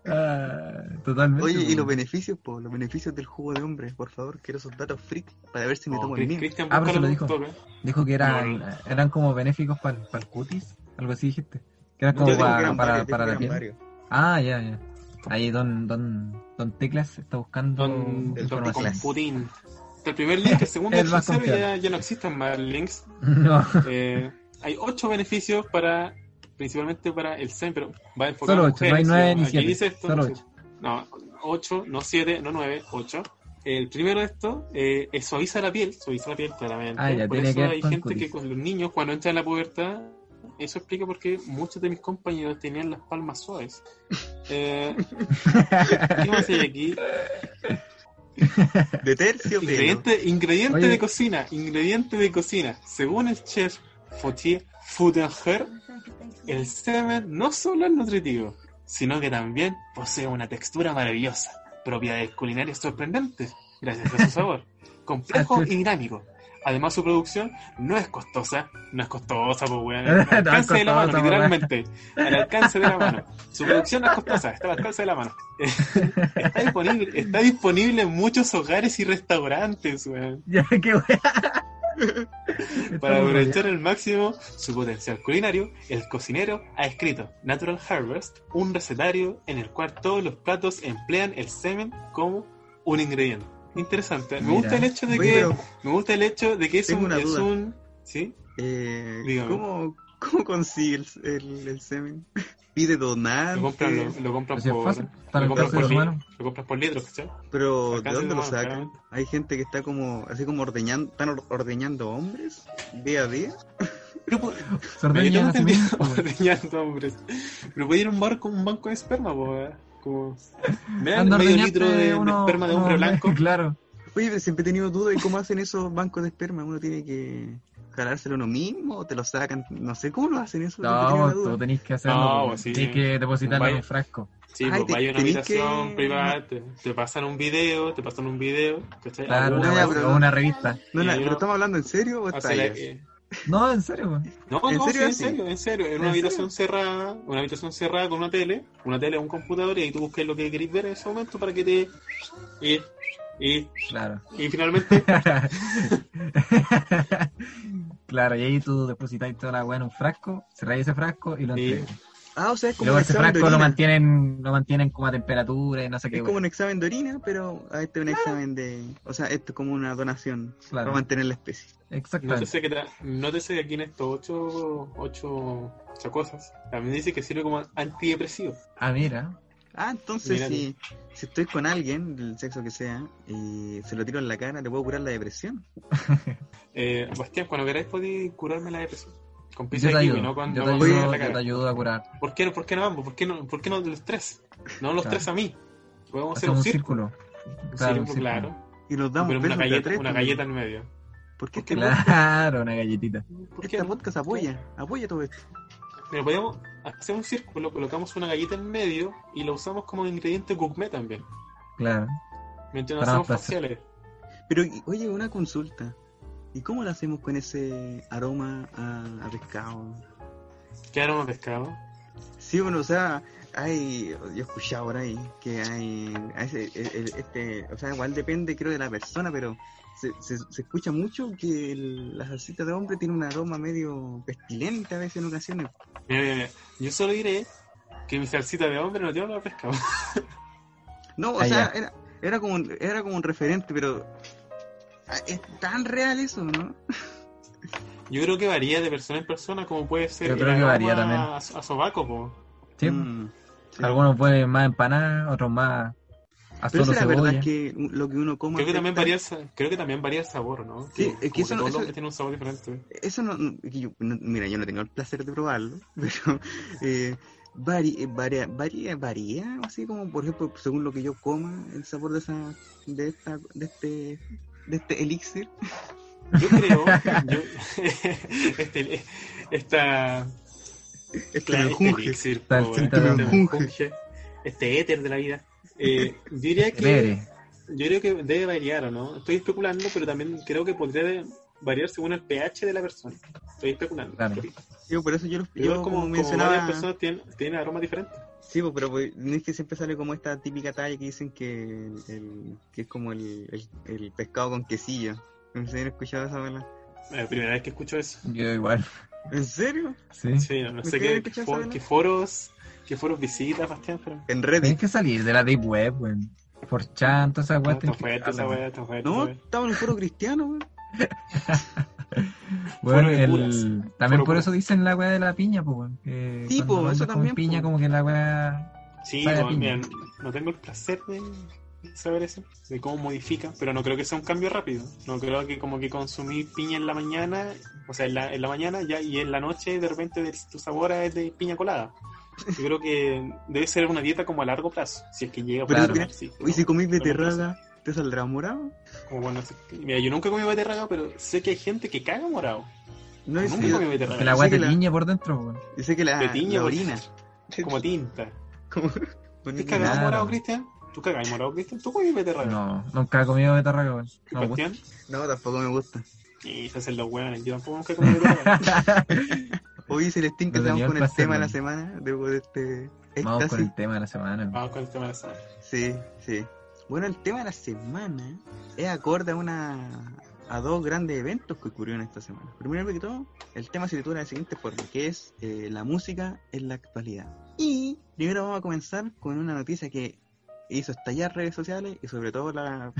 Ah, totalmente. Oye, ¿y los beneficios, po? Los beneficios del jugo de hombre, por favor, quiero esos datos freak para ver si me Oh, tomo el mío. Cristian, Ah, pero se lo dijo. ¿eh? Dijo que eran, No, eran como benéficos para el cutis. Algo así dijiste. Que eran como para, eran para, varios, para la piel. varios. Ah, ya, ya. Ahí Don, don, don Teclas está buscando Don, don información. Putin. El primer link, el segundo El tercero ya, ya no existen más links. No. Eh, hay ocho beneficios para principalmente para el semen, pero va enfocado Solo a ocho, no hay mujeres, nueve ¿sí? ni Aquí siete, dice esto, solo no sé. No, 8, no 7, no 9, 8. El primero de esto eh, es suaviza la piel, suaviza la piel claramente. Ah, ya, por tiene eso que hay con gente que cutis. con los niños cuando entran en la pubertad, eso explica por qué muchos de mis compañeros tenían las palmas suaves. Eh, ¿Qué más hay aquí? De tercio. Ingrediente, ingrediente Oye. de cocina, ingrediente de cocina. Según el chef Fautier Futenger, el semen no solo es nutritivo, sino que también posee una textura maravillosa, propiedades culinarias sorprendentes, gracias a su sabor, complejo y dinámico. Además, su producción no es costosa, no es costosa, pues, weón, al alcance de la mano, costosa, literalmente, al alcance de la mano. Su producción no es costosa, está al alcance de la mano. está, disponible, está disponible en muchos hogares y restaurantes, weón. Ya, qué wea. Para aprovechar al máximo su potencial culinario, el cocinero ha escrito Natural Harvest, un recetario en el cual todos los platos emplean el semen como un ingrediente. Interesante. Me Mira. gusta el hecho de Oye, que me gusta el hecho de que es un, es un ¿sí? eh, Dígame. ¿cómo, ¿cómo consigue el, el, el semen? ¿Pide donante? Lo compran, lo, lo compran por fácil, lo compran por, litro, lo compras por litros, ¿cachai? Pero, ¿de dónde de lo sacan? Hay gente que está como, así como ordeñando, están or- ordeñando hombres día a día. Pero, pues, Se no sí pues. ordeñando hombres. Pero puede ir a un barco, un banco de esperma, pues. Como... Me dan medio litro de, de uno- esperma de hombre uno- blanco. Claro. Oye, siempre he tenido dudas de cómo hacen esos bancos de esperma. Uno tiene que jalárselo uno mismo o te lo sacan. No sé cómo lo hacen eso. No, tú tenés que hacerlo. No, pues. sí. Tienes que depositarlo en Vaya. un frasco. Sí, Ay, pues te- vaya a una habitación que- privada, te, te pasan un video, te pasan un video, ¿cachai? Claro, no, una, pero una revista. No, pero estamos hablando en serio o está ahí? eh, No, en serio. No, ¿En no, serio sí, en serio, en serio. En ¿En una serio? habitación cerrada, una habitación cerrada con una tele, una tele, un computador, y ahí tú buscas lo que querés ver en ese momento para que te... Y, y, Claro. y finalmente claro, y ahí tú depositas toda la weá en un frasco, cerráis ese frasco y lo Y-. Ah, o sea, es como luego un ese examen de frasco lo orina. mantienen, lo mantienen como a temperatura y no sé qué Es weá. como un examen de orina, pero ah, este es un examen de... O sea, esto es como una donación Claro. para mantener la especie. Exactamente. Nótese que, ta- nótese que aquí en estos ocho, ocho, ocho cosas, también dice que sirve como antidepresivo. Ah, mira. Ah, entonces si, si estoy con alguien, del sexo que sea, y se lo tiro en la cara, ¿le puedo curar la depresión? Eh, Bastián, cuando queráis podéis curarme la depresión. Con pizza de kiwi, no con, Yo te ayudo, la yo te cara. ayudo a curar. ¿Por qué, no- ¿Por qué no ambos? ¿Por qué no, por qué no los tres? No los Claro. tres a mí. Podemos hacer Hacemos un un círculo. Claro, círculo, un círculo. claro. Y nos damos Pero una galleta, tres, una galleta en medio. ¿Por qué ¿Por qué este? Claro, una galletita. ¿Por qué este podcast apoya? Apoya todo esto. Pero podemos hacer un círculo, colocamos una galleta en medio y lo usamos como ingrediente gourmet también. Claro. Mientras Para hacemos faciales. Pero, oye, una consulta. ¿Y cómo lo hacemos con ese aroma a, a pescado? ¿Qué aroma de pescado? Sí, bueno, o sea, hay, yo he escuchado por ahí que hay, a ese- el- el- este, o sea, igual depende creo de la persona, pero se, se, se escucha mucho que el- la salsita de hombre tiene un aroma medio pestilente a veces en ocasiones. Mira, mira, mira. Yo solo diré que mi salsita de hombre no tiene olor a pescado. No, o Ah, sea, era, era como un, era como un referente, pero es tan real eso, ¿no? Yo creo que varía de persona en persona, como puede ser Yo creo que varía también. a, a sobaco, po. Sí, Mm, sí. Algunos pueden más empanadas, otros más a Pero solo será verdad cebolla. que lo que uno come Creo que también varía creo que también varía el sabor, ¿no? Sí, es que eso hombres tienen un sabor diferente. Eso no, que yo- no- mira, yo no tengo el placer de probarlo, pero eh, vari- eh, varía, varía, varía, así como por ejemplo, según lo que yo coma, el sabor de esa, de esta, de este, de este elixir. Yo creo, yo, este, esta, Este claro, este menjunje. este de menjunje, este éter de la vida. Eh, yo diría que. Yo creo que debe variar, ¿o no? Estoy especulando, pero también creo que podría variar según el pH de la persona. Estoy especulando. Claro. Yo por eso yo, lo- Yo, yo como, como, mencionaba, varias personas tienen, tienen aromas diferentes. sí, pues, pero pues, no es que siempre sale como esta típica talla que dicen que, el, que es como el, el, el pescado con quesillo. ¿No se han escuchado esa verdad? La primera vez que escucho eso. Yo igual. ¿En serio? Sí. Sí, no, no sé ¿Por qué for- foros, qué foros visitas, Bastián, pero... En Tienes Reddit. que salir de la deep web, weón. Por chan, todas esas No, weas. está tenés que fuerte esa weá. No, estaba en un foro cristiano, güey. Bueno, el... también Foro por eso dicen la weá de la piña, pues, weón. Sí, andas eso también, piña, po. como que la weá. Sí, no, piña. mira, no tengo el placer de saber eso, de cómo modifica, pero no creo que sea un cambio rápido. No creo que como que consumir piña en la mañana, o sea, en la, en la mañana ya y en la noche de repente de- tu sabor es de piña colada. Yo creo que debe ser una dieta como a largo plazo, si es que llega a Pero Y si comís beterraga, ¿te saldrá morado? Como bueno, sí. mira, yo nunca comí beterraga, pero sé que hay gente que caga morado. No es Nunca comí beterraga. La te la- tiñe por dentro, sé que la, Te la orina. Como tinta. Como- ¿Tú Claro. cagas morado, Cristian? ¿Tú cagas morado, Cristian? ¿Tú comí beterraga? No, nunca he comido betarraga, weón. ¿Y No me gusta. Bastián? No, tampoco me gusta. Y se hacen los hueones. Yo tampoco nunca he comido beterraga. Oye, Celestín, que estamos con el el tema de la semana, después de este Vamos con el tema de la semana. Vamos con el tema de la semana. Sí, sí. Bueno, el tema de la semana es acorde a una a dos grandes eventos que ocurrieron esta semana. Primero que todo, el tema se titula de la siguiente forma, que es eh, la música en la actualidad. Y primero vamos a comenzar con una noticia que hizo estallar redes sociales y sobre todo la,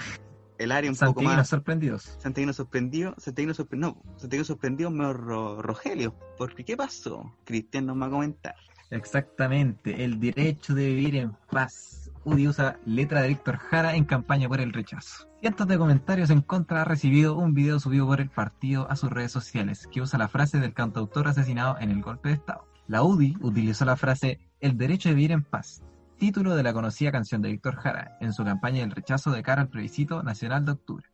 el área un poco más... sorprendidos. Santiago sorprendió, Santiago sorprendió, no, Santiago sorprendió, me Ro- Rogelio. Porque ¿qué pasó? Cristian nos va a comentar. Exactamente, el derecho de vivir en paz. UDI usa letra de Víctor Jara en campaña por el rechazo. Cientos de comentarios en contra ha recibido un video subido por el partido a sus redes sociales que usa la frase del cantautor asesinado en el golpe de Estado. La UDI utilizó la frase el derecho de vivir en paz, título de la conocida canción de Víctor Jara, en su campaña del rechazo de cara al plebiscito nacional de octubre.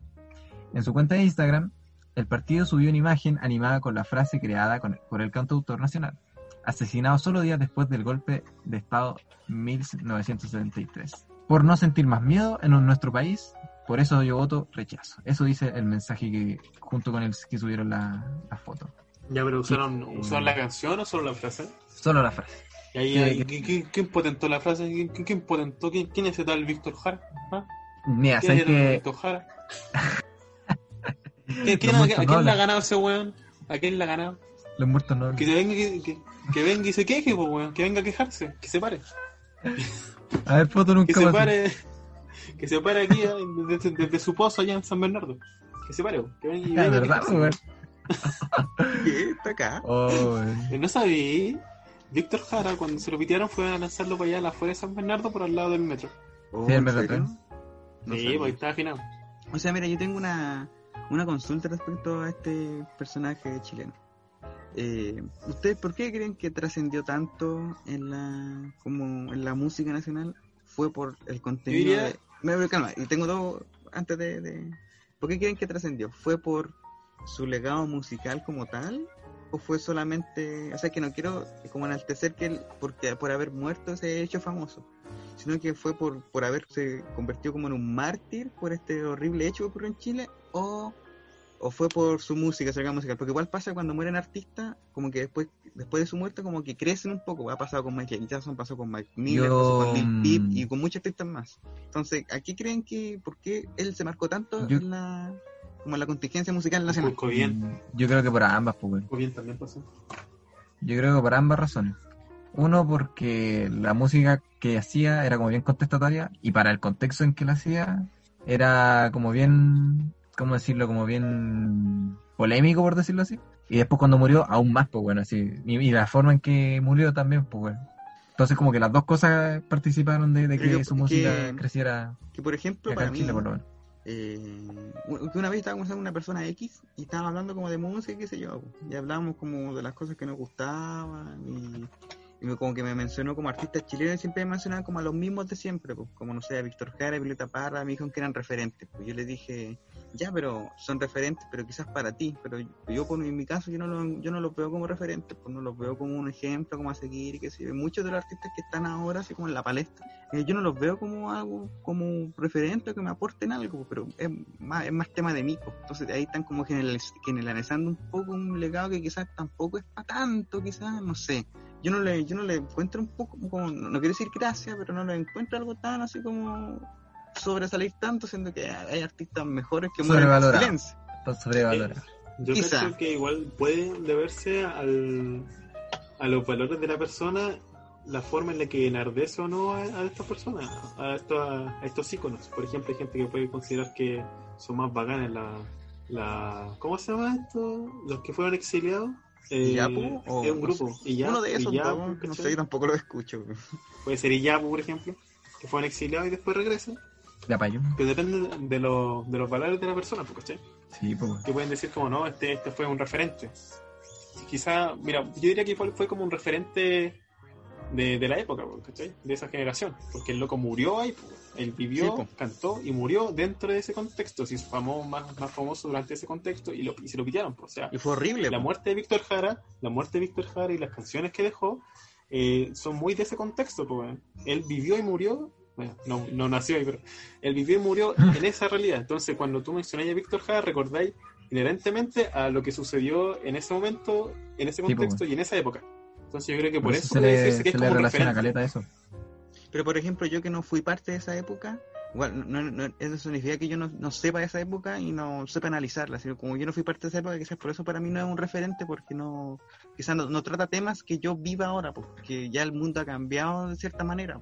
En su cuenta de Instagram, el partido subió una imagen animada con la frase creada con- por el cantautor nacional asesinado solo días después del golpe de Estado 1973. Por no sentir más miedo en nuestro país, por eso yo voto rechazo. Eso dice el mensaje que junto con el que subieron la, la foto. Ya, pero usaron, usaron la canción o solo la frase? Solo la frase. Y ahí, Sí, ahí, que- ¿quién, quién- quién patentó la frase? ¿Quién, quién- quién patentó? ¿Quién, quién es ese tal Víctor Jara? ¿Ah? Mira, ¿Quién ¿sabes es el que Víctor Jara? ¿Quién, quién- a, a quién no le ha ganado ese weón? ¿A quién le ha ganado? los muertos no Que, se venga, que, que, que venga y se queje, pues, weón. Que venga a quejarse. Que se pare. A ver, foto Que nunca se pasó. pare. Que se pare aquí eh, desde, desde su pozo allá en San Bernardo. Que se pare, weón. Que venga y Es venga verdad, weón. ¿Qué? ¿Está acá? Oh, No sabí. Víctor Jara, cuando se lo pitearon, fue a lanzarlo para allá a la afuera de San Bernardo por al lado del metro. Oh, Sí, ¿en el Metro serio? Tren. No sí, pues estaba afinado. O sea, mira, yo tengo una, una consulta respecto a este personaje chileno. Eh, ¿Ustedes por qué creen que trascendió tanto en la como en la música nacional? ¿Fue por el contenido? diría- de- Me- me- calma, y tengo dos antes de, de- ¿Por qué creen que trascendió? ¿Fue por su legado musical como tal? ¿O fue solamente, o sea, que no quiero como enaltecer que él, porque por haber muerto se ha hecho famoso, sino que fue por, por haberse convertido como en un mártir por este horrible hecho que ocurrió en Chile, o, o fue por su música, su musical, porque igual pasa cuando mueren artistas, como que después, después de su muerte como que crecen un poco, ha pasado con Michael Jackson, pasó con Mike Miller, Yo, pasó con Lil Peep y con muchos artistas más. Entonces, ¿aquí creen que, por qué él se marcó tanto Yo- en la, como la contingencia musical nacional? Bien. Mm, Yo creo que por ambas, pues, bien también pasó. Yo creo que por ambas razones. Uno, porque la música que hacía era como bien contestataria y para el contexto en que la hacía era como bien, ¿cómo decirlo? Como bien polémico, por decirlo así. Y después cuando murió, aún más, pues bueno, así. Y, y la forma en que murió también, pues bueno. Entonces como que las dos cosas participaron de, que que- su música que- creciera Que por ejemplo, para mí, Chile, por lo menos. Eh, una vez estaba conversando con una persona X y estábamos hablando como de música qué sé yo, y hablábamos como de las cosas que nos gustaban y, y como que me mencionó como artistas chilenos y siempre me mencionaban como a los mismos de siempre, pues, como no sé, a Víctor Jara, Violeta Parra, me dijeron que eran referentes, pues yo le dije, ya, pero son referentes, pero quizás para ti, pero yo, en mi caso yo no, yo no los veo como referentes, pues no los veo como un ejemplo, como a seguir, que sé muchos de los artistas que están ahora así como en la palestra, eh, yo no los veo como algo, como referente que me aporten algo, pero es más, es más tema de mí. pues. Entonces ahí están como generaliz- generalizando un poco un legado que quizás tampoco es para tanto, quizás, no sé. Yo no le, yo no le encuentro un poco, como, no quiero decir gracia, pero no le encuentro algo tan así como sobresalir tanto, siendo que hay artistas mejores que mueren en Sobrevalorado. silencio. Está sobrevalorado. Yo Quizá. creo que igual puede deberse al, a los valores de la persona, la forma en la que enardece o no a, a estas personas, a, estos- a estos íconos. Por ejemplo, hay gente que puede considerar que son más bacanas la- la ¿cómo se llama esto? Los que fueron exiliados. Eh, ¿Iyapu? O- es un grupo. Iyapu, Uno de esos, Iyapu, po, no sé, yo tampoco lo escucho. Puede ser Iyapu, por ejemplo, que fueron exiliados y después regresan. De apayo. Que depende de, los de los valores de la persona, pues, ¿cachai? Sí, pues. Que pueden decir como, no, este, este fue un referente. Quizá, mira, yo diría que fue, fue como un referente de, de la época, ¿cachai? De esa generación. Porque el loco murió ahí, pues. Él vivió, Sí, cantó y murió dentro de ese contexto. Se hizo más, más famoso durante ese contexto y, lo, y se lo pidieron, pues. O sea, Y fue horrible. la muerte de Víctor Jara, la muerte de Víctor Jara y las canciones que dejó eh, son muy de ese contexto, pues. Él vivió y murió, bueno, no, no nació ahí, pero él vivió y murió en esa realidad. Entonces, cuando tú mencionáis a Víctor Jara, recordáis inherentemente a lo que sucedió en ese momento, en ese Sí, pues, contexto y en esa época. Entonces, yo creo que por, Por eso, eso se puede le, decirse que se es le como un relaciona a caleta eso. Pero por ejemplo, yo que no fui parte de esa época, igual no, no- eso significa que yo no, no sepa de esa época y no sepa analizarla, sino como yo no fui parte de esa época, quizás por eso para mí no es un referente, porque no, quizás no, no trata temas que yo viva ahora, porque ya el mundo ha cambiado de cierta manera.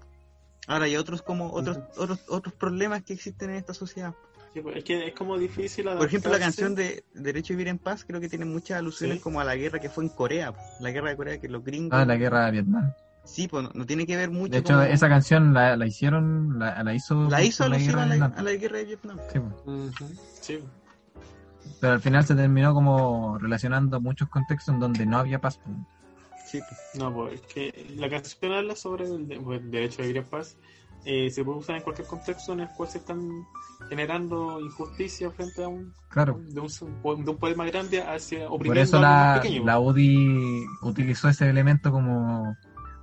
Ahora hay otros como otros otros otros problemas que existen en esta sociedad. Sí, pues, Es que es como difícil Por ejemplo, la canción de Derecho a Vivir en Paz creo que tiene muchas alusiones Sí. como a la guerra que fue en Corea, la guerra de Corea que los gringos... Ah, la guerra de Vietnam. Sí, pues no, no tiene que ver mucho De hecho, como- esa canción la, la hicieron, la, la hizo. La hizo guerra a la, Vietnam. a la guerra de Vietnam. Sí, pues. Pero al final se terminó como relacionando muchos contextos en donde no había paz. Sí, pues. No, pues es que la canción habla sobre el, de- pues, el derecho a vivir en paz. Eh, se puede usar en cualquier contexto en el cual se están generando injusticia frente a un, Claro. de un, de un poder más grande hacia Por oprimiendo eso a algo más la, pequeño. la UDI utilizó ese elemento como,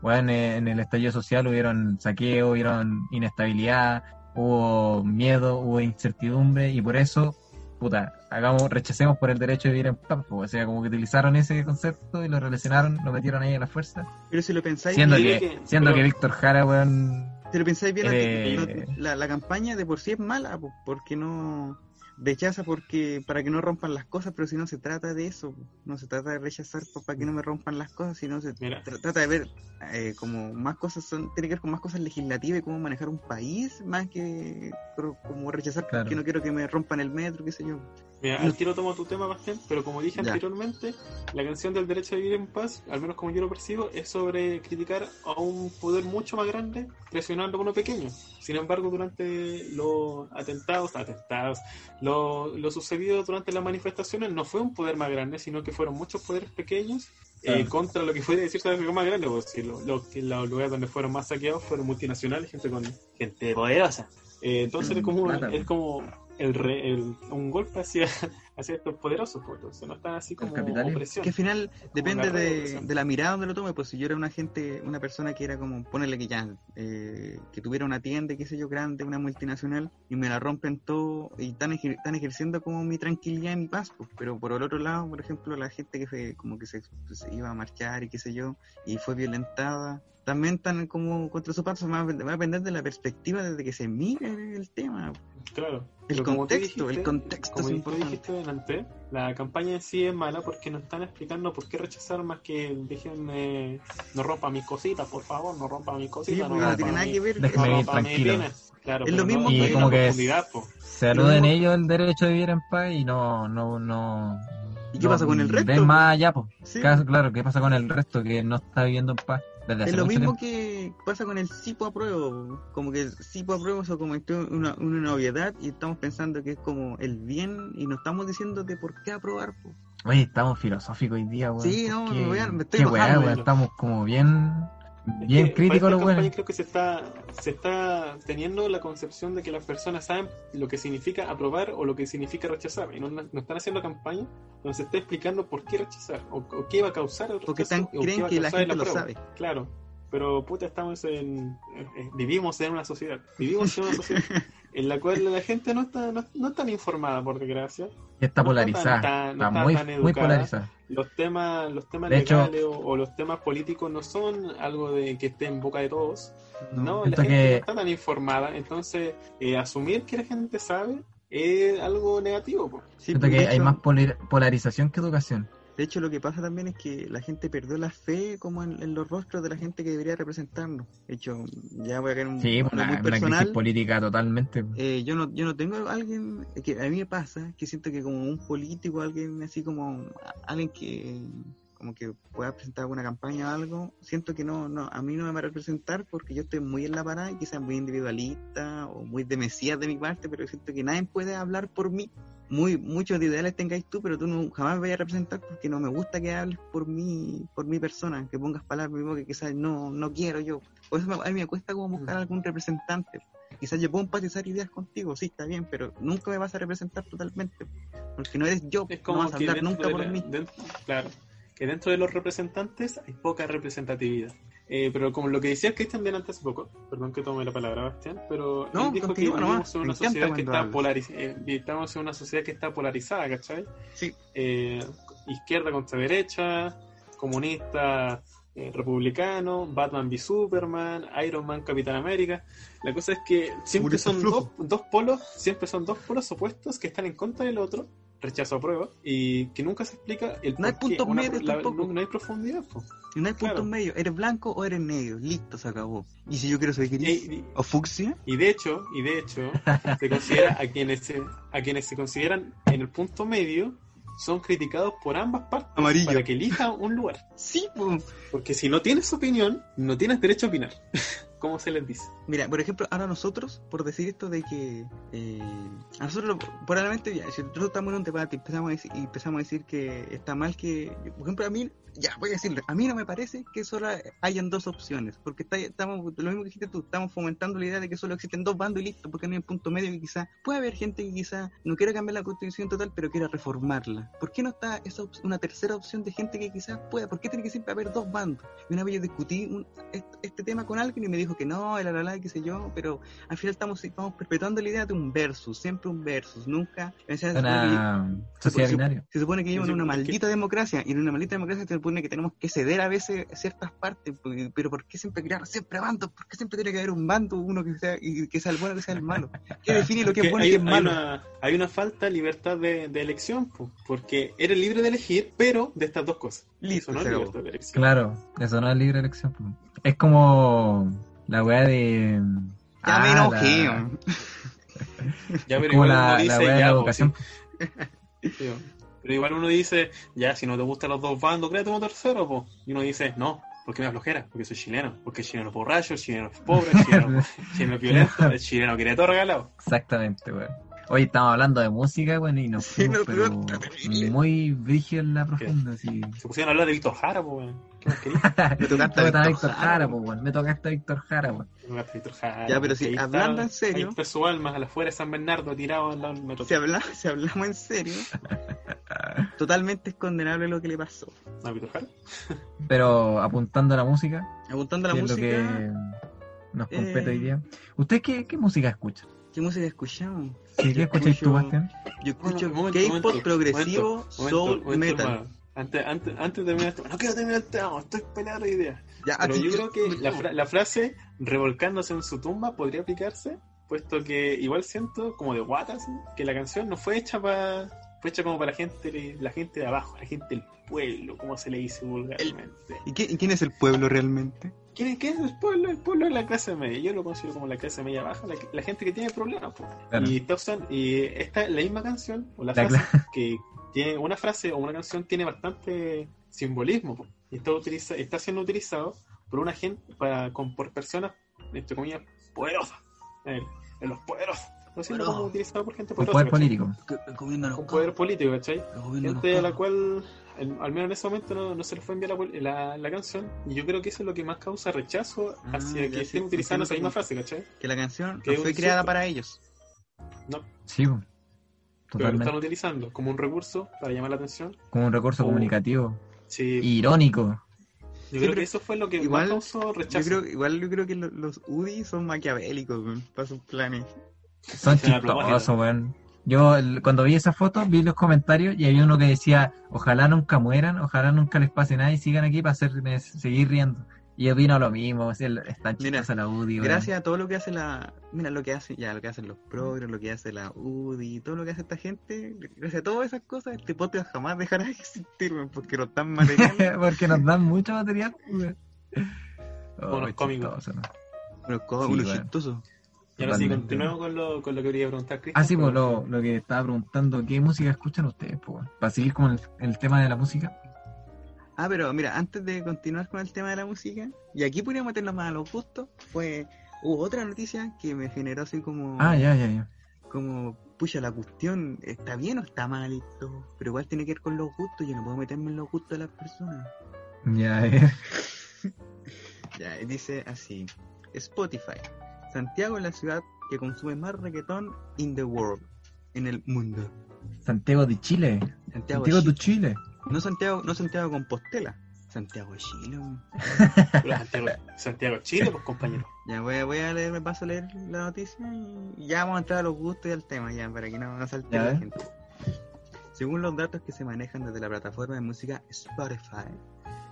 bueno, en el estallido social hubieron saqueo, hubieron inestabilidad, hubo miedo, hubo incertidumbre y por eso, puta, hagamos, rechacemos por el derecho de vivir en paz. O sea, como que utilizaron ese concepto y lo relacionaron, lo metieron ahí a la fuerza. Pero si lo pensáis Siendo que, que- siendo pero- que Víctor Jara, weón, si lo pensáis bien Eh, no- la, la campaña de por sí es mala, po, porque no rechaza porque para que no rompan las cosas, pero si no se trata de eso, no se trata de rechazar pa- para que no me rompan las cosas, sino se Mira. trata de ver eh, como más cosas son, tiene que ver con más cosas legislativas y cómo manejar un país, más que pero como rechazar Claro. porque no quiero que me rompan el metro, qué sé yo. Mira, al tiro tomo tu tema, Bastián, pero como dije Ya. anteriormente, la canción del derecho a vivir en paz, al menos como yo lo percibo, es sobre criticar a un poder mucho más grande presionando a uno pequeño. Sin embargo, durante los atentados, atentados, lo, lo sucedido durante las manifestaciones no fue un poder más grande, sino que fueron muchos poderes pequeños eh, contra lo que puede decirse algo más grande, porque si lo- lo- que los lugares donde fueron más saqueados fueron multinacionales, gente con gente poderosa. Eh, entonces Mm, es como, es como el, re- el- un golpe hacia, hacia estos poderosos, pues, entonces no están así como opresión. Que al final depende de, de la mirada donde lo tome. Pues si yo era una gente, una persona que era como, ponerle que ya, eh, que tuviera una tienda, qué sé yo, grande, una multinacional, y me la rompen todo, y están, ejer- están ejerciendo como mi tranquilidad y mi paz. pues. Pero por el otro lado, por ejemplo, la gente que fue, como que se, se iba a marchar y qué sé yo, y fue violentada, también están como contra su paz. Va a, va a depender de la perspectiva desde que se mire el tema. Claro. El contexto, el contexto como es importante. dijiste delante, la campaña en sí es mala porque nos están explicando por qué rechazar más que déjenme, no rompa mis cositas, por favor, no rompa mis Sí, cositas, porque no no tiene nada que ver. no rompa mi tranquilo. pymes. Claro, Es lo mismo no, que- como que se aluden ellos el derecho de vivir en paz y no, no, no. ¿Y qué no pasa con el resto? Ven más allá, pues. Sí. Claro, claro, ¿qué pasa con el resto que no está viviendo en paz desde hace Es lo mismo tiempo? que pasa con el Sipo apruebo, como que el Sipo apruebo se convirtió en una, una novedad y estamos pensando que es como el bien y no estamos diciendo de por qué aprobar. po. Oye, estamos filosóficos hoy día, weón. Sí, no, ¿Por me voy a- me estoy qué weá, weón. Estamos como bien, Es bien que para los esta weones. campaña creo que se está, se está teniendo la concepción de que las personas saben lo que significa aprobar o lo que significa rechazar. Y no, no están haciendo campaña donde se está explicando por qué rechazar o, o qué va a causar el Porque rechazo están, o creen que la gente lo apruebo. sabe. Claro, pero puta, estamos en. eh, eh, vivimos en una sociedad. Vivimos en una sociedad en la cual la gente no está, no, no tan informada, por desgracia. Está no polarizada. tan- tan- no está está muy, muy polarizada. Los temas, los temas De hecho- legales o, o los temas políticos no son algo de que esté en boca de todos. No, la gente que- no está tan informada. Entonces, eh, asumir que la gente sabe es algo negativo. po. Sí, Siento pues, que hay más polar- polarización que educación. De hecho, lo que pasa también es que la gente perdió la fe como en, en los rostros de la gente que debería representarnos. De hecho, ya voy a caer un Sí, una muy una crisis política totalmente. Eh, yo no yo no tengo a alguien que a mí me pasa que siento que como un político alguien así como alguien que como que pueda presentar alguna campaña o algo siento que no no a mí no me va a representar porque yo estoy muy en la parada y quizás muy individualista o muy de mesías de mi parte pero siento que nadie puede hablar por mí. Muy muchos ideales tengáis tú pero tú no jamás me vayas a representar porque no me gusta que hables por mí por mi persona que pongas palabras mismo que quizás no no quiero yo. Por eso me- a mí me cuesta como buscar algún representante. Quizás yo puedo empatizar ideas contigo, sí, está bien, pero nunca me vas a representar totalmente, porque no eres yo, Es no vas a hablar nunca de por mí. claro, que dentro de los representantes hay poca representatividad. Eh, pero como lo que decía Cristian bien antes hace poco, perdón que tome la palabra Bastián, pero No, él dijo que vivimos en una sociedad está polarizada, estamos en una sociedad que está polarizada, ¿cachai? Sí. Eh, izquierda contra derecha, comunista, eh, republicano, Batman v Superman, Iron Man, Capitán América. La cosa es que siempre son dos, dos polos, siempre son dos polos opuestos que están en contra del otro, rechazo a prueba, y que nunca se explica el No hay puntos medios tampoco. no, no hay profundidad. po. No hay punto Claro. medio, eres blanco o eres negro, listo, se acabó. Y si yo quiero ser gris Y, y- o fucsia, y de hecho, y de hecho, se considera a quienes se, a quienes se consideran en el punto medio son criticados por ambas partes Amarillo. para que elija un lugar. sí, po. Porque si no tienes opinión, no tienes derecho a opinar. ¿Cómo se les dice? Mira, por ejemplo, ahora nosotros, por decir esto de que eh, a nosotros, probablemente, ya, si nosotros estamos en un debate y empezamos a decir, y empezamos a decir que está mal que, por ejemplo, a mí, ya voy a decirlo, a mí no me parece que solo hayan dos opciones, porque está, estamos, lo mismo que dijiste tú, estamos fomentando la idea de que solo existen dos bandos y listo, porque no hay un punto medio que quizá puede haber gente que quizá no quiera cambiar la constitución total, pero quiera reformarla. ¿Por qué no está esa una tercera opción de gente que quizás pueda? ¿Por qué tiene que siempre haber dos bandos? Y una vez yo discutí un- este, este tema con alguien y me dijo que no, la la la, qué sé yo, pero al final estamos, estamos perpetuando la idea de un versus, siempre un versus, nunca. o sea, se supone que- Una sociedad se- binaria. se supone que vivimos en una maldita democracia y en una maldita democracia se supone que tenemos que ceder a veces ciertas partes, pero ¿por qué siempre crear siempre bandos? ¿Por qué siempre tiene que haber un bando, uno que sea, y que sea el bueno que sea el malo? ¿Qué define lo que es bueno y qué es malo? una, hay una falta de libertad de, de elección, po, porque eres libre de elegir, pero de estas dos cosas. Listo, Eso no es libertad de elección. Claro, eso no es libre elección. po. Es como la weá de. Ya me Ah, enojé. la-. Ya, pero como igual la, uno la dice, ya, la po, educación. sí, pero igual uno dice, ya, si no te gustan los dos bandos, créate uno tercero, po. Y uno dice, no, porque me da flojera, porque soy chileno, porque el chileno es borracho, el chileno es pobre, el chileno, el chileno es violento, el chileno quiere todo regalado. Exactamente, weón. Hoy estamos hablando de música, weón, y nos Sí, fuimos, no, pero muy brígido en la profunda, sí. Se pusieron a hablar de Víctor Jara, po, weón. ¿Qué más querías? Me tocaste a Toca a Víctor Víctor Jara, weón. Me tocaste a Víctor Jara, weón. Víctor Jara, Ya, pero ahí hablando está- en serio- Ahí está su alma, a la afuera de San Bernardo, tirado al lado del metro. Si, habla- si hablamos en serio, totalmente es condenable lo que le pasó. ¿A Víctor Jara? Pero apuntando a la música, Apuntando a la que es lo música, que nos compete eh, hoy día. ¿Usted qué, qué música escucha? ¿qué música escuchamos? ¿Sí, ¿Qué Yo escuchas tú, escucho- Bastián? Yo escucho K-pop progresivo, momento, soul, momento, metal. hermano. Antes, antes, antes de terminar no quiero terminar el tema, estoy peleando de idea. Ya, Pero yo creo que la, no. fra- la frase revolcándose en su tumba podría aplicarse, puesto que igual siento como de guatas que la canción no fue hecha para fue hecha como para la gente la gente de abajo, la gente del pueblo, como se le dice vulgarmente. ¿Y, qué- y quién es el pueblo realmente? ¿Quién, es- quién es el pueblo? El pueblo es la clase media. Yo lo considero como la clase media baja, la, la gente que tiene problemas. Claro. Y, está usando- y esta, la misma canción, o la, La frase, que tiene una frase o una canción tiene bastante simbolismo. po. Y está, utiliza, está siendo utilizado por una gente, para, con, por personas, entre comillas, poderosas. En, en los poderosos. Está siendo como utilizado por gente poderosa. poder ¿cachai? político. Con poder político, ¿cachai? Gente a la cual, en- al menos en ese momento, no, no se les fue enviar la, la, la canción. Y yo creo que eso es lo que más causa rechazo Ah, hacia ya que sí, estén utilizando esa misma frase, ¿cachai? Que la canción Que no fue creada para ellos. No, Sí, po. pero lo totalmente. están utilizando como un recurso para llamar la atención. Como un recurso comunicativo. Sí, Irónico. yo creo que eso fue lo que igual- más causó Yo rechazo. creo, igual yo creo que lo- los UDI son maquiavélicos weón, para sus planes. Son chistosos, weón. Yo el- cuando vi esa foto vi los comentarios y había uno que decía, ojalá nunca mueran, ojalá nunca les pase nada y sigan aquí para hacer, seguir riendo. Y opino lo mismo, es, el, es tan Mira, chistosa la UDI. Gracias a todo lo que hace la. Mira lo que hace, ya, lo que hacen los progres, lo que hace la UDI, todo lo que hace esta gente, gracias a todas esas cosas, este podcast jamás dejará de existir, porque lo están material. Porque nos dan mucho material. Oh, Unos cómicos. chistoso, ¿no? unos co- Sí, chistosos. Y ahora sí, continuemos con lo, con lo que quería preguntar, Cristian. Ah, sí, pues lo, lo que estaba preguntando, ¿qué música escuchan ustedes, pues? Para seguir con el, el tema de la música. Ah, pero mira, antes de continuar con el tema de la música, y aquí podríamos meternos más a los gustos, fue. Hubo otra noticia que me generó así como. Ah, ya, ya, ya. como, pucha, la cuestión está bien o está mal y todo, pero igual tiene que ver con los gustos, yo no puedo meterme en los gustos de las personas. Ya, eh. Ya, y dice así, Spotify, Santiago es la ciudad que consume más reggaetón in the world, en el mundo. Santiago de Chile. Santiago, Santiago de de Chile. Chi- no Santiago, no Santiago Compostela, Santiago de Chile. Santiago, Santiago, Chile, pues compañero. Ya voy a, voy a leer, me paso a leer la noticia y ya vamos a entrar a los gustos y al tema, ya, para que no, no salte Ya, la eh. gente. Según los datos que se manejan desde la plataforma de música Spotify,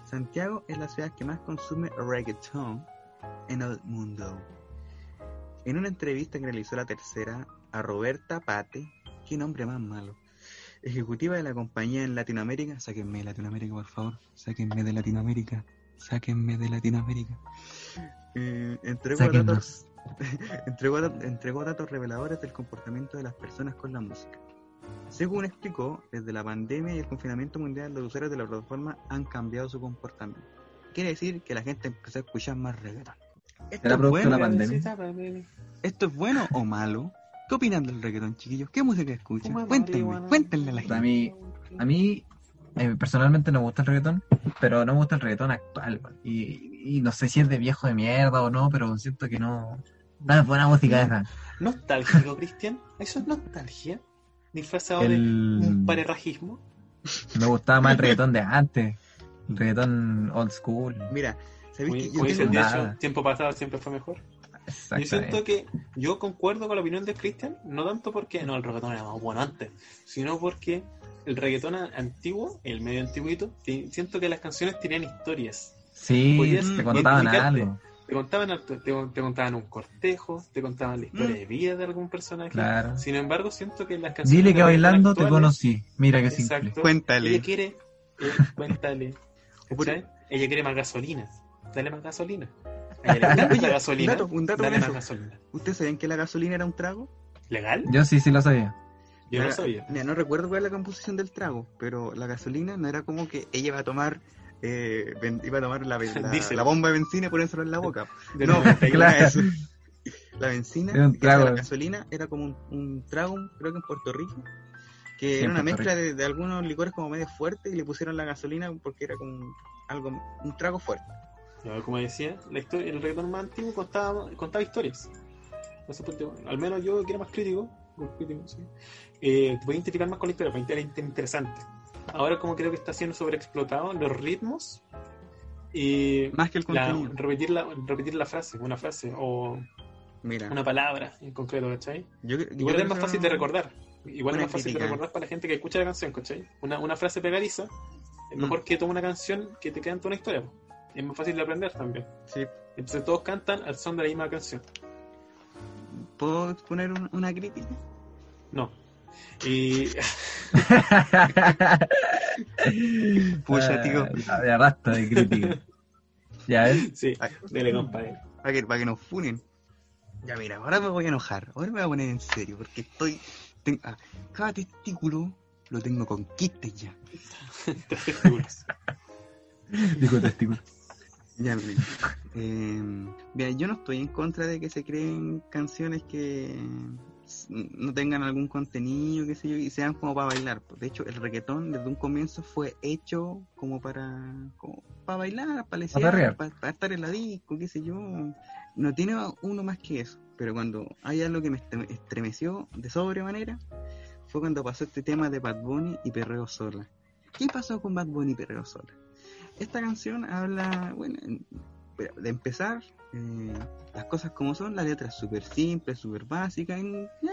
Santiago es la ciudad que más consume reggaeton en el mundo. En una entrevista que realizó la tercera a Roberta Pate, qué nombre más malo, ejecutiva de la compañía en Latinoamérica, sáquenme de Latinoamérica por favor, sáquenme de Latinoamérica, sáquenme de Latinoamérica. Eh, entregó datos entregó, entregó datos reveladores del comportamiento de las personas con la música. Según explicó, desde la pandemia y el confinamiento mundial, los usuarios de la plataforma han cambiado su comportamiento. Quiere decir que la gente empezó a escuchar más reggaetón. ¿Esto ¿Será es, producto bueno? de la pandemia? ¿Esto es bueno o malo? ¿Qué opinan del reggaetón, chiquillos? ¿Qué música escuchan? Cuéntenme, cuéntenle a la A gente. mí, a mí eh, personalmente no me gusta el reggaetón, pero no me gusta el reggaetón actual. Y, y no sé si es de viejo de mierda o no, pero siento que no. No es buena música esa. Nostálgico, Cristian. ¿Eso es nostalgia? ¿Disfrazado de un El, parerrajismo? me gustaba más el reggaetón de antes. El reggaetón old school. Mira, ¿sabéis Muy, que yo muy dicho, tiempo pasado siempre fue mejor. Yo siento que yo concuerdo con la opinión de Cristian, no tanto porque no el reggaetón era más bueno antes, sino porque el reggaetón antiguo, el medio antiguito, ti- siento que las canciones tenían historias. Sí, podías te contaban algo. Te contaban, te, te contaban un cortejo, te contaban la historia Mm. de vida de algún personaje. Claro. Sin embargo, siento que las canciones. Dile que bailando te actuales- conocí. Mira qué simple. Exacto. Cuéntale. Ella quiere, eh, cuéntale. ¿cachai? Ella quiere más gasolina. Dale más gasolina. Gasolina. un dato, un dato dale más eso. gasolina. ¿Ustedes sabían que la gasolina era un trago? ¿Legal? Yo sí, sí lo sabía. Yo no La- sabía. Mira, no recuerdo cuál es la composición del trago, pero la gasolina no era como que ella iba a tomar eh, ben- iba a tomar la, la- Diésel. la bomba de benzina y ponérselo en la boca. De no, 91. no era claro. eso. La benzina, Era trago. la gasolina era como un, un trago, creo que en Puerto Rico, que Sí, era una mezcla de, de algunos licores como medio fuertes y le pusieron la gasolina porque era como un- algo, un trago fuerte. Como decía, la historia, el reggaetón más antiguo contaba, contaba historias. Por qué, al menos yo que era más crítico, crítico, sí, eh, te podía identificar más con la historia, para era inter- interesante. Ahora como creo que está siendo sobreexplotado los ritmos y Más que el la- contenido. repetir, la, repetir la frase, una frase o Mira, una palabra en concreto, ¿cachai? yo, yo Igual es más fácil de recordar. Igual es más fácil de recordar para la gente que escucha la canción, ¿cachai? Una, una frase pegadiza es Mm. mejor que toda una canción que te canta una historia. Es más fácil de aprender también. Sí. Entonces todos cantan al son de la misma canción. ¿Puedo poner un- una crítica? No. Y Pucha, tío. Ah, Ya, ya basta de crítica. Ya ves. sí, Ay, dele compadre. para que, para que nos funen. Ya mira, ahora me voy a enojar, ahora me voy a poner en serio, porque estoy... ten- ah, cada testículo lo tengo con quistes ya. Dijo testículo. Ya, miren. Eh, mira, yo no estoy en contra de que se creen canciones que no tengan algún contenido, qué sé yo, y sean como para bailar. De hecho, el reggaetón desde un comienzo fue hecho como para como para bailar, para lesear, para, para estar en la disco, qué sé yo. No tiene uno más que eso. Pero cuando hay algo que me estre- estremeció de sobremanera, fue cuando pasó este tema de Bad Bunny y Perreo Sola. ¿Qué pasó con Bad Bunny y Perreo Sola? Esta canción habla, bueno, de empezar, eh, las cosas como son, la letra es súper simple, súper básica, y, ya,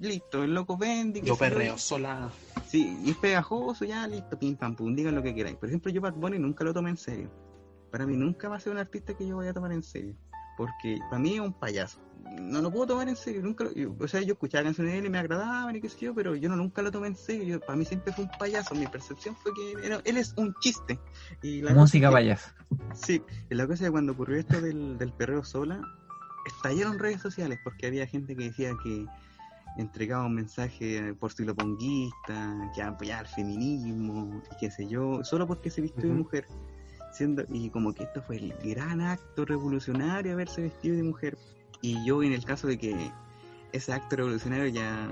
listo, el loco vende. yo. perreo sola. Sí, y es pegajoso, ya, listo, pim pam pum, digan lo que queráis. Por ejemplo, yo Bad Bunny nunca lo tomé en serio. para mí nunca va a ser un artista que yo vaya a tomar en serio. Porque para mí es un payaso. No lo puedo tomar en serio. nunca lo- yo- O sea, yo escuchaba canciones de él y me agradaban y qué sé yo, pero yo no, nunca lo tomé en serio. Yo- para mí siempre fue un payaso. Mi percepción fue que era- él es un chiste. Y la Música payasa. Sí, y la cosa es que cuando ocurrió esto del, del perreo sola, estallaron redes sociales porque había gente que decía que entregaba un mensaje por siloponguista, que apoyaba el feminismo, y qué sé yo, solo porque se vistió de mujer. Siendo, y como que esto fue el gran acto revolucionario haberse vestido de mujer. Y yo en el caso de que ese acto revolucionario ya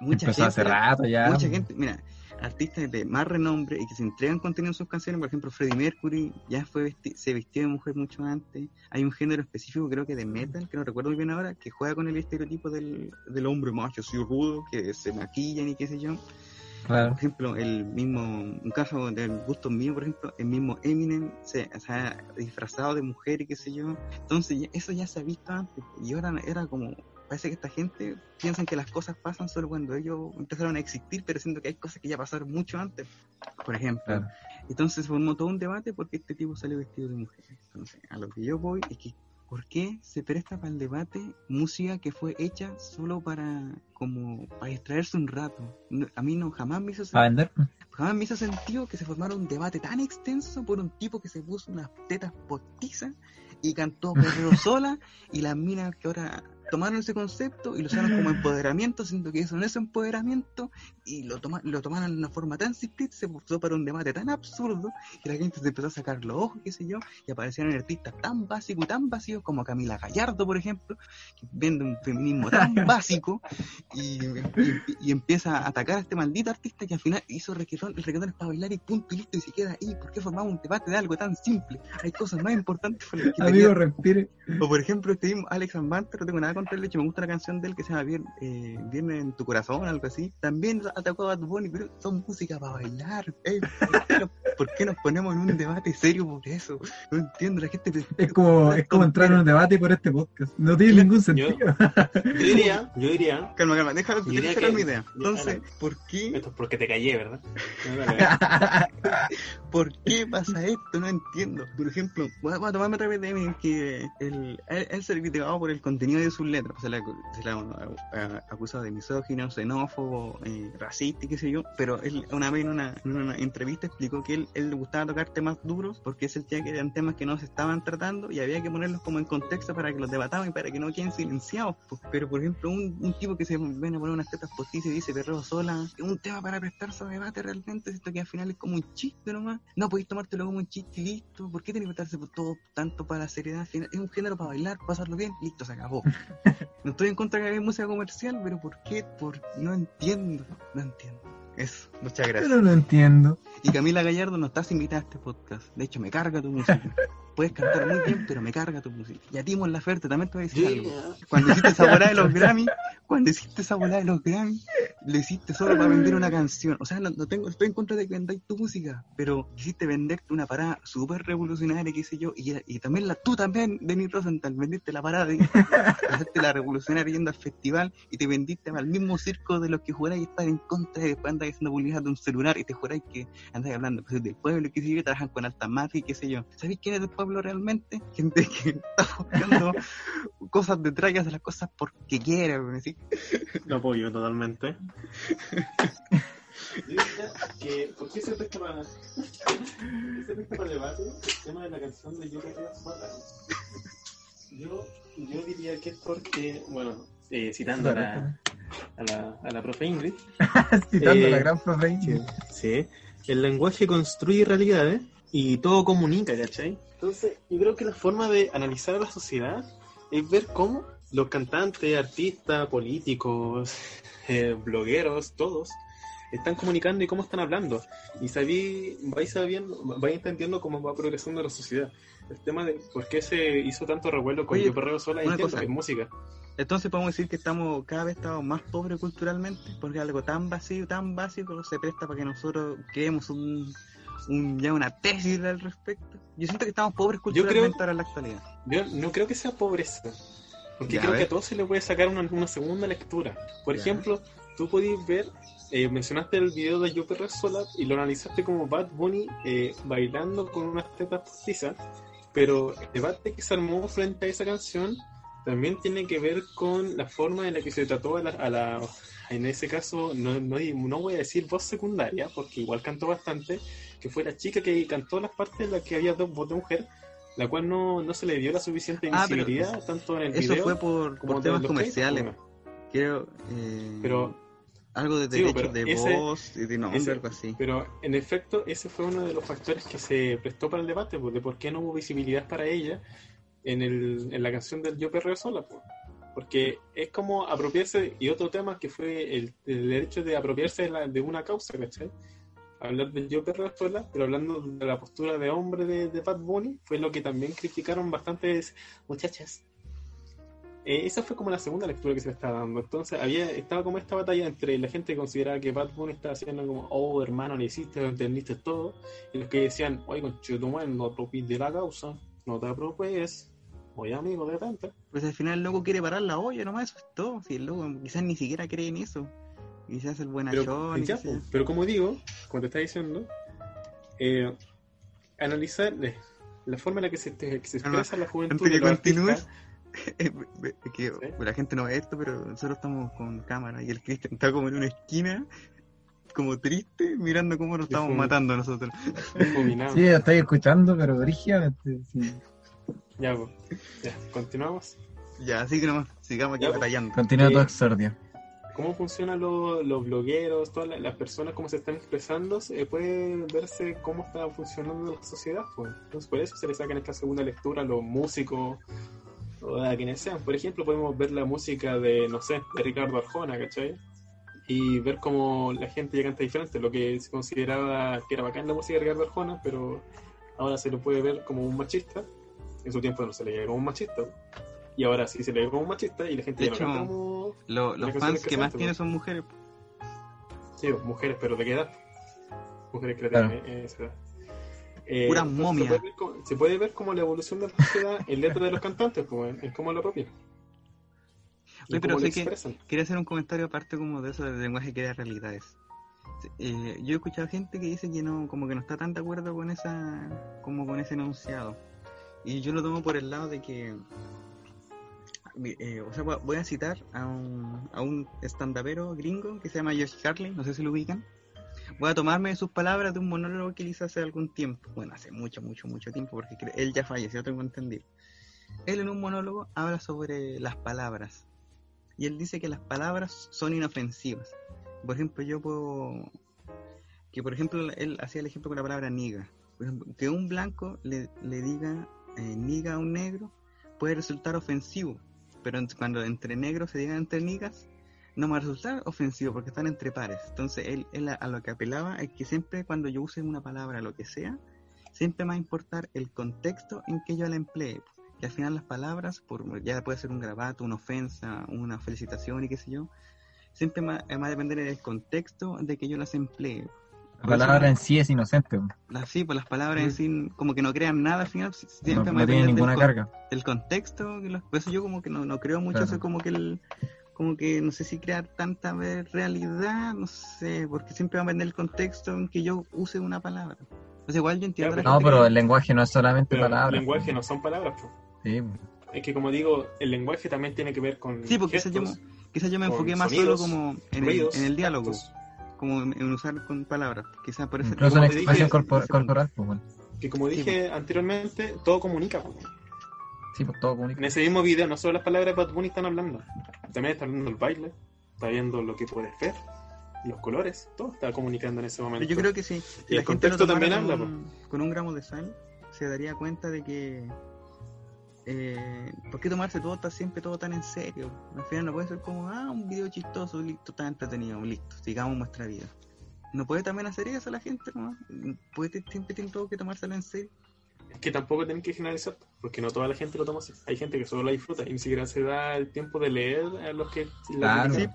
mucha Empezó hace gente- rato ya. Mucha gente, mira, artistas de más renombre y que se entregan contenido en sus canciones, por ejemplo, Freddie Mercury ya fue vesti- se vistió de mujer mucho antes. Hay un género específico, creo que de metal, que no recuerdo muy bien ahora, que juega con el estereotipo del, del hombre macho, así rudo, que se maquillan y qué sé yo. Claro. Por ejemplo, el mismo, un caso del gusto mío, por ejemplo, el mismo Eminem se, se ha disfrazado de mujer y qué sé yo. Entonces, eso ya se ha visto antes. Y ahora era como, parece que esta gente piensan que las cosas pasan solo cuando ellos empezaron a existir, pero siento que hay cosas que ya pasaron mucho antes. Por ejemplo, Claro. entonces se formó todo un debate porque este tipo salió vestido de mujer. Entonces, a lo que yo voy es que, ¿por qué se presta para el debate música que fue hecha solo para, como, para distraerse un rato? No- a mí no, jamás me hizo vender. jamás me hizo sentido que se formara un debate tan extenso por un tipo que se puso unas tetas postizas y cantó perreo sola y las minas que ahora tomaron ese concepto y lo usaron como empoderamiento, siendo que eso no es empoderamiento y lo, toma, lo tomaron de una forma tan simplista, se puso para un debate tan absurdo que la gente se empezó a sacar los ojos, qué sé yo, y aparecieron artistas tan básicos y tan vacíos como Camila Gallardo, por ejemplo, que vende un feminismo tan básico y, y- y empieza a atacar a este maldito artista que al final hizo reggaetón, el reggaetón es para bailar y punto y listo y se queda ahí. ¿Por qué formamos un debate de algo tan simple? Hay cosas más importantes por las que Amigo, respire. O por ejemplo, este mismo Alex Ambante, no tengo nada contra hecho me gusta la canción de él que se llama Vier- eh, Viernes en tu corazón, algo así. También atacó a Bad Bunny, pero son música para bailar. Ey, ¿por, qué nos, por qué nos ponemos en un debate serio por eso? No entiendo, la gente... Es como, es como entrar en un debate por este podcast. No tiene ningún sentido. Yo diría, yo diría, Calma, calma, Yo terminar que- mi idea. Entonces. ¿por qué esto es porque te callé, ¿verdad? No, dale. ¿Por qué pasa esto? No entiendo. Por ejemplo, voy a, voy a tomarme otra vez de Eminem que él, él, él se criticaba por el contenido de sus letras. Se le, ha- se le ha eh, acusado de misógino, xenófobo, eh, racista y qué sé yo. Pero él una vez en una, en una entrevista explicó que él, le gustaba tocar temas duros porque él sentía que eran temas que no se estaban tratando y había que ponerlos como en contexto para que los debataban y para que no queden silenciados. po. Pero, por ejemplo, un, tipo que se ven a poner unas tetas postizas y dice perreo sola, es un tema para prestarse a debate realmente. Esto que al final es como un chiste nomás. No podéis tomártelo como un chiste y listo. ¿Por qué tenés que prestarse por todo tanto para la seriedad? Es un género para bailar, pasarlo bien, listo, se acabó. No estoy en contra de que haya música comercial, pero ¿por qué? Por... No entiendo, no entiendo. Eso, muchas gracias. Pero no entiendo. Y Camila Gallardo no estás invitada a este podcast. De hecho, me carga tu música. Puedes cantar muy bien, pero me carga tu música. Y a ti, Mon Laferte, también te voy a decir algo. Cuando hiciste esa volada de los Grammy, cuando hiciste esa volada de los Grammy, lo hiciste solo para vender una canción. O sea, no, no tengo, estoy en contra de que vendáis tu música, pero quisiste venderte una parada súper revolucionaria, qué sé yo, y, y también la, tú también, Denis Rosenthal, vendiste la parada, de, hiciste la revolucionaria yendo al festival y te vendiste al mismo circo de los que juráis estar en contra y después andáis haciendo publicidad de un celular y te juráis que andáis hablando pues, del pueblo, qué sé yo, que trabajan con alta mafia y qué sé yo. ¿Sabéis quién es del pueblo realmente? Gente que está buscando cosas detrás y hace las cosas porque quiere, ¿sí? Lo apoyo totalmente. Yo diría que, ¿por qué se presta para, ¿por qué se para debate el tema de la canción de Yo Matar? Yo, yo diría que es porque, bueno, eh, citando a la, a la, a la profe Ingrid, Citando a Eh, la gran profe. Sí. El lenguaje construye realidades y todo comunica, ¿cachai? Entonces, yo creo que la forma de analizar a la sociedad es ver cómo los cantantes, artistas, políticos, eh, blogueros, todos, están comunicando y cómo están hablando. Y sabí, vais sabiendo, vais entendiendo cómo va progresando la sociedad. El tema de por qué se hizo tanto revuelo con Oye, Yo Perreo Sola, es música. Entonces podemos decir que estamos cada vez estamos más pobres culturalmente, porque algo tan vacío, tan básico se presta para que nosotros creemos un, un- ya una tesis al respecto. Yo siento que estamos pobres creo- culturalmente ahora en la actualidad. Yo no creo que sea pobreza, porque Ya, a creo que a todos se le puede sacar una, una segunda lectura. Por Ya. ejemplo, tú podías ver, eh, mencionaste el video de Yo Perreo Sola y lo analizaste como Bad Bunny eh, bailando con unas tetas postizas, pero el debate que se armó frente a esa canción también tiene que ver con la forma en la que se trató a la, a la- en ese caso, no, no, no voy a decir voz secundaria, porque igual cantó bastante, que fue la chica que cantó las partes en las que había dos voz de mujer, la cual no, no se le dio la suficiente Ah, visibilidad, tanto en el Eso video fue por, como por temas comerciales. créditos, Quiero. eh, Pero algo de Sí, derechos de ese- voz y de nombre, ese- algo así. Pero en efecto, ese fue uno de los factores que se prestó para el debate, pues, de por qué no hubo visibilidad para ella en, el, en la canción del Yo Perreo Sola. pues. Porque es como apropiarse, y otro tema que fue el, el derecho de apropiarse de, la- de una causa, ¿cachai? Hablar del Yo Perreo Sola, pero hablando de la postura de hombre de, de Bad Bunny, fue lo que también criticaron bastantes muchachas. Eh, esa fue como la segunda lectura que se le estaba dando. Entonces, había estaba como esta batalla entre la gente que consideraba que Bad Bunny estaba haciendo como, oh, hermano, le hiciste, lo entendiste todo, y los que decían, oye, con no te de la causa, no te apropies, oye, amigo, detente. Pues al final el loco quiere parar la olla, nomás eso es todo. Si el loco quizás ni siquiera cree en eso. Quizás el Pero, ya, sé yo. pues, pero como digo, como te está diciendo, eh, analizar eh, la forma en la que se, te- que se Calma, expresa la juventud antes que continúes, que la gente no ve esto, pero nosotros estamos con cámara y el Cristian está como en una esquina, como triste, mirando cómo nos estamos matando nosotros. Sí, estoy escuchando, pero brígidamente. Sí. Ya, pues, ya, continuamos. Ya, así que nomás, sigamos aquí Ya, pues. batallando. Continúa Eh, tu exordio. cómo funcionan los, los blogueros, todas la- las personas, cómo se están expresando, se puede verse cómo está funcionando la sociedad. Pues. Entonces, por eso se le saca en esta segunda lectura a los músicos o a quienes sean. Por ejemplo, podemos ver la música de, no sé, de Ricardo Arjona, ¿cachai? Y ver cómo la gente ya canta diferente, lo que se consideraba que era bacán la música de Ricardo Arjona, pero ahora se lo puede ver como un machista. En su tiempo no se le veía como un machista. Y ahora sí se le ve como un machista y la gente De ya hecho, no canta como Lo- los fans que más tienen pues. son mujeres. Sí, mujeres, pero ¿de qué edad? Mujeres que Claro. tienen esa edad. Eh, Puras momias. Se puede, ver como, se puede ver como la evolución de la sociedad en letra de los cantantes, pues, en cómo lo apropian. Y Oye, pero sé que-. Quería hacer un comentario aparte como de eso del lenguaje que crea realidades. Eh, yo he escuchado gente que dice que no, como que no está tan de acuerdo con esa, como con ese enunciado. Y yo lo tomo por el lado de que, eh, o sea, voy a citar a un, a un estandapero gringo que se llama Josh Harley, no sé si lo ubican. Voy a tomarme sus palabras de un monólogo que hizo hace algún tiempo, bueno, hace mucho, mucho, mucho tiempo, porque él ya falleció, tengo entendido. Él en un monólogo habla sobre las palabras y él dice que las palabras son inofensivas. Por ejemplo, yo puedo... Que por ejemplo, él hacía el ejemplo con la palabra niga. Que un blanco le, le diga eh, niga a un negro puede resultar ofensivo, pero cuando entre negros se digan entre nigas, no me va a resultar ofensivo porque están entre pares. Entonces, él, a, lo que apelaba es que siempre cuando yo use una palabra, lo que sea, siempre me va a importar el contexto en que yo la emplee. Que al final las palabras, por, ya puede ser un grabato, una ofensa, una felicitación y qué sé yo, siempre va, va a depender del contexto de que yo las emplee. La palabra en sí es inocente. No, Las, sí, pues las palabras en sí como que no crean nada al final, si- siempre no va a tiene depender del ninguna con- carga. el contexto, por eso yo como que no, no creo mucho Claro. eso, como que el, como que no sé si crear tanta ver- realidad, no sé, porque siempre va a depender el contexto en que yo use una palabra. Sea, igual yo entiendo la No, pero que- el lenguaje no es solamente Pero el palabras. lenguaje no son palabras, pues. Sí, Es que como digo, el lenguaje también tiene que ver con Sí, porque quizás yo, gestos, quizás yo me enfoqué más sonidos, solo como en el, en el diálogo, actos, como en, usar con palabras. Quizás por eso incluso en expresión dije, corpor- corporal. Pues, bueno. que como Sí, dije anteriormente, todo comunica. pues. Sí, pues todo comunica. En ese mismo video, no solo las palabras de Bad Bunny están hablando, también está hablando el baile, está viendo lo que puedes ver, los colores, todo está comunicando en ese momento. Yo creo que sí. Si Y la el contexto también con, habla, un, con un gramo de sal, se daría cuenta de que. Eh, ¿Por qué tomarse todo tan, siempre todo tan en serio? Al final no puede ser como, ah, un video chistoso, listo, tan entretenido, listo, sigamos nuestra vida. No puede también hacer eso la gente, ¿no? Puede siempre tiene todo que tomárselo en serio. Es que tampoco tienen que generalizar, porque no toda la gente lo toma así. Hay gente que solo la disfruta y ni siquiera se da el tiempo de leer a los que la Claro. Y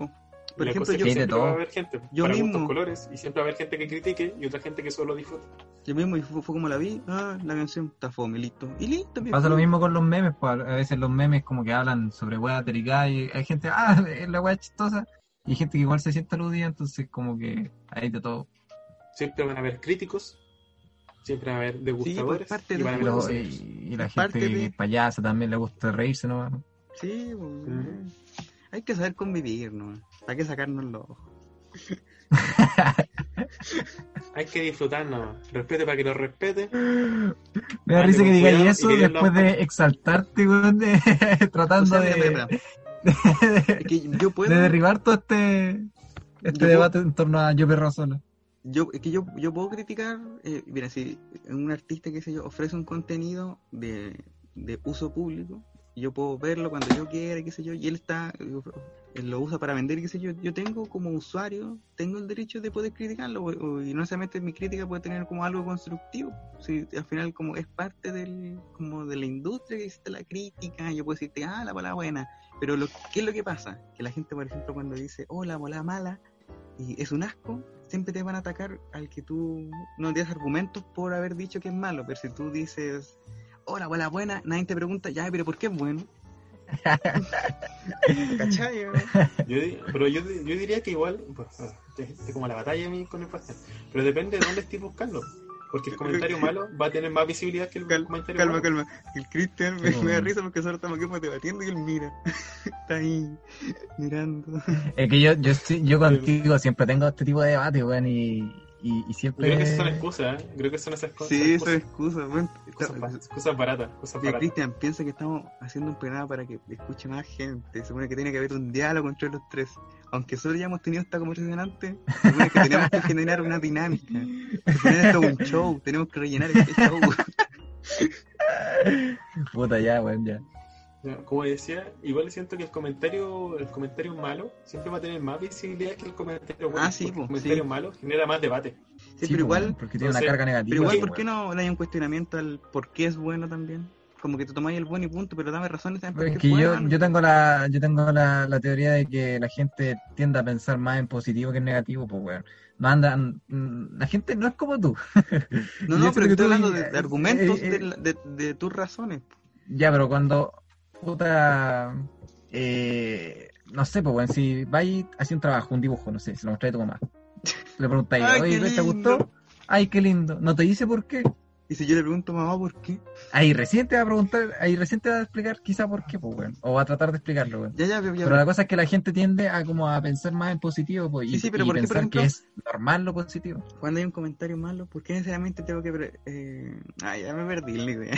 Por la ejemplo, yo, Sí, de siempre va a haber gente Yo para mismo. gustos colores y siempre va a haber gente que critique y otra gente que solo disfruta. yo mismo, y fue, fue como la vi, ah, la canción está fome, listo. Y listo, mi Pasa lo mismo con los memes, pues a veces los memes como que hablan sobre weas delicadas y hay gente, ah, es la wea chistosa, y hay gente que igual se siente aludida, entonces como que hay de todo. Siempre van a haber críticos, siempre van a haber degustadores. parte y de van a Y, haber lo- groseros. y- y la Es parte gente de- payasa también le gusta reírse, ¿no? Sí, pues, Mm. hay que saber convivir, ¿no? Hay que sacarnos los ojos. Hay que disfrutar nomás. Respete para que lo respete. Me da risa que digáis y eso que después de exaltarte, weón, de, O tratando sea, de, que yo puedo, de derribar todo este, este debate en torno a yo perro solo. yo, es que yo, yo puedo criticar, eh, mira, si un artista, qué sé yo, ofrece un contenido de, de uso público, y yo puedo verlo cuando yo quiera, qué sé yo, y él está, lo usa para vender, qué sé yo, yo tengo como usuario, tengo el derecho de poder criticarlo, y no necesariamente mi crítica puede tener como algo constructivo, si al final como es parte del, como de la industria que existe la crítica, yo puedo decirte, ah, la bola buena, pero lo, ¿qué es lo que pasa? Que la gente, por ejemplo, cuando dice, oh, la bola mala, y es un asco, siempre te van a atacar al que tú no tienes argumentos por haber dicho que es malo, pero si tú dices, oh, la bola buena, nadie te pregunta, ya, pero ¿por qué es bueno? ¿Cachai? Yo, pero yo, yo diría que igual, pues, es como la batalla a mí con el pastel. Pero depende de dónde estés buscando. Porque el comentario malo va a tener más visibilidad que el Cal- comentario calma, bueno. calma. El Cristian me, da bueno. risa porque solo estamos aquí debatiendo y él mira. Está ahí mirando. Es que yo, yo, sí- yo contigo siempre tengo este tipo de debate, weón, y, y, y siempre... Creo que son excusas, ¿eh? Creo que son esas cosas. Sí, eso es excusas, excusa. Bueno, cosas, está- ba- cosas baratas. Cosas baratas. Cristian, piensa que estamos haciendo un programa para que escuche más gente. Se supone que tiene que haber un diálogo entre los tres. Aunque solo ya hemos tenido esta conversación antes, se supone que tenemos que generar una dinámica. Esto es un show, tenemos que rellenar este show. Puta, ya, weón, ya. Como decía, igual siento que el comentario, el comentario malo siempre va a tener más visibilidad que el comentario bueno. Ah, sí, porque el po, comentario sí. malo genera más debate. Sí, Sí, pero po, igual, Porque tiene una carga negativa. pero igual, ¿por qué no, no hay un cuestionamiento al por qué es bueno también? Como que te tomáis el bueno y punto, pero dame razones también por Es que es yo, yo tengo la yo tengo la, la teoría de que la gente tiende a pensar más en positivo que en negativo, pues weón. No andan, la gente no es como tú. No, no, pero estoy hablando de, de eh, argumentos eh, de, de- de tus razones. Ya, pero cuando puta eh, no sé, pues weón, si vais hacia un trabajo, un dibujo, no sé, se lo mostráis a tu mamá. Le preguntáis, Ay, oye, ¿te lindo". gustó? Ay, qué lindo. No te dice por qué. Y si yo le pregunto mamá por qué, Ahí recién te va a preguntar, ahí recién te va a explicar quizá por qué, pues weón. O va a tratar de explicarlo, weón. ya, ya, ya, Pero la cosa es que la gente tiende a como a pensar más en positivo pues, y, Sí, sí, pero y ¿por qué, por pensar ejemplo? que es normal lo positivo. cuando hay un comentario malo, ¿por qué necesariamente tengo que... pre- Eh... Ay, ya me perdí la idea.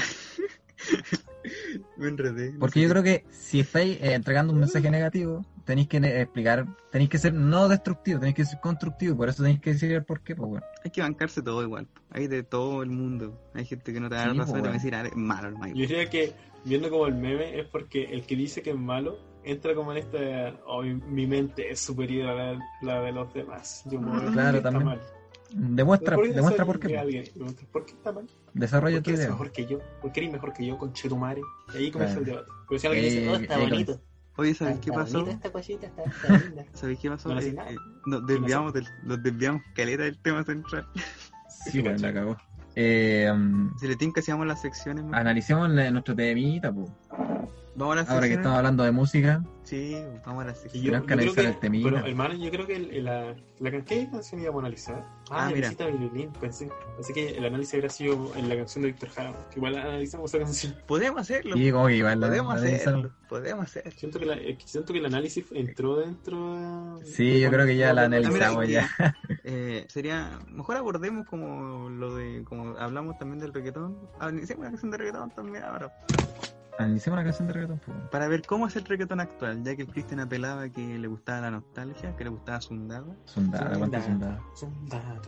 Me enredé. no Porque yo qué- creo que si estáis eh, entregando un mensaje negativo, tenéis que ne- explicar, tenéis que ser no destructivo, tenéis que ser constructivo, por eso tenéis que decir el por qué, pues bueno. Hay que bancarse todo igual. Hay de todo el mundo. Hay gente que no te da Sí, la razón pues, y te va a decir, ah, es malo, hermano. Yo diría que, viendo como el meme, es porque el que dice que es malo entra como en esta. Oh, mi, mi mente es superior a la, la de los demás. Yo ver Claro, también. mal. Demuestra, ¿Por demuestra por qué. alguien? ¿Por qué está mal? Desarrolla ¿Por tu qué idea. mejor que yo? ¿Por qué eres mejor que yo con Chetumare? Y ahí comienza Claro. el debate. Pero si alguien dice, Eh, oh, está eh, bonito. Oye, ¿sabéis Está qué pasó? esta cosita, está, está linda. ¿Sabéis qué pasó? No Eh, eh, nos desviamos del, nos desviamos caleta del tema central. Sí, bueno, la cagó. Eh, um, Si le tienen que hacíamos las secciones, analicemos la- nuestro temita, pues. Vamos a las Ahora que estamos hablando de música, Sí, vamos a las Y secciones. yo, creo analizar que, el temita. pero hermano, yo creo que el- la, la, can- ¿qué canción íbamos a analizar? Ah, Ah, mira. Violín, pensé, pensé que el análisis habría sido en la canción de Víctor Jara, igual analizamos esa canción. Podemos hacerlo. y como que igual la- Podemos la hacerlo. analizamos. Podemos hacerlo. Siento que, la, eh, siento que el análisis entró dentro de... Sí, yo creo que ya la analizamos mira, ya. Eh, sería mejor abordemos como lo de como hablamos también del reggaetón Ah, hicimos una canción de reggaetón también ahora Analicemos una canción de reggaetón, pues. para ver cómo es el reggaetón actual ya que el Cristian apelaba que le gustaba la nostalgia que le gustaba Zundado Sundada, ¿cuánto Sundada? Sondada.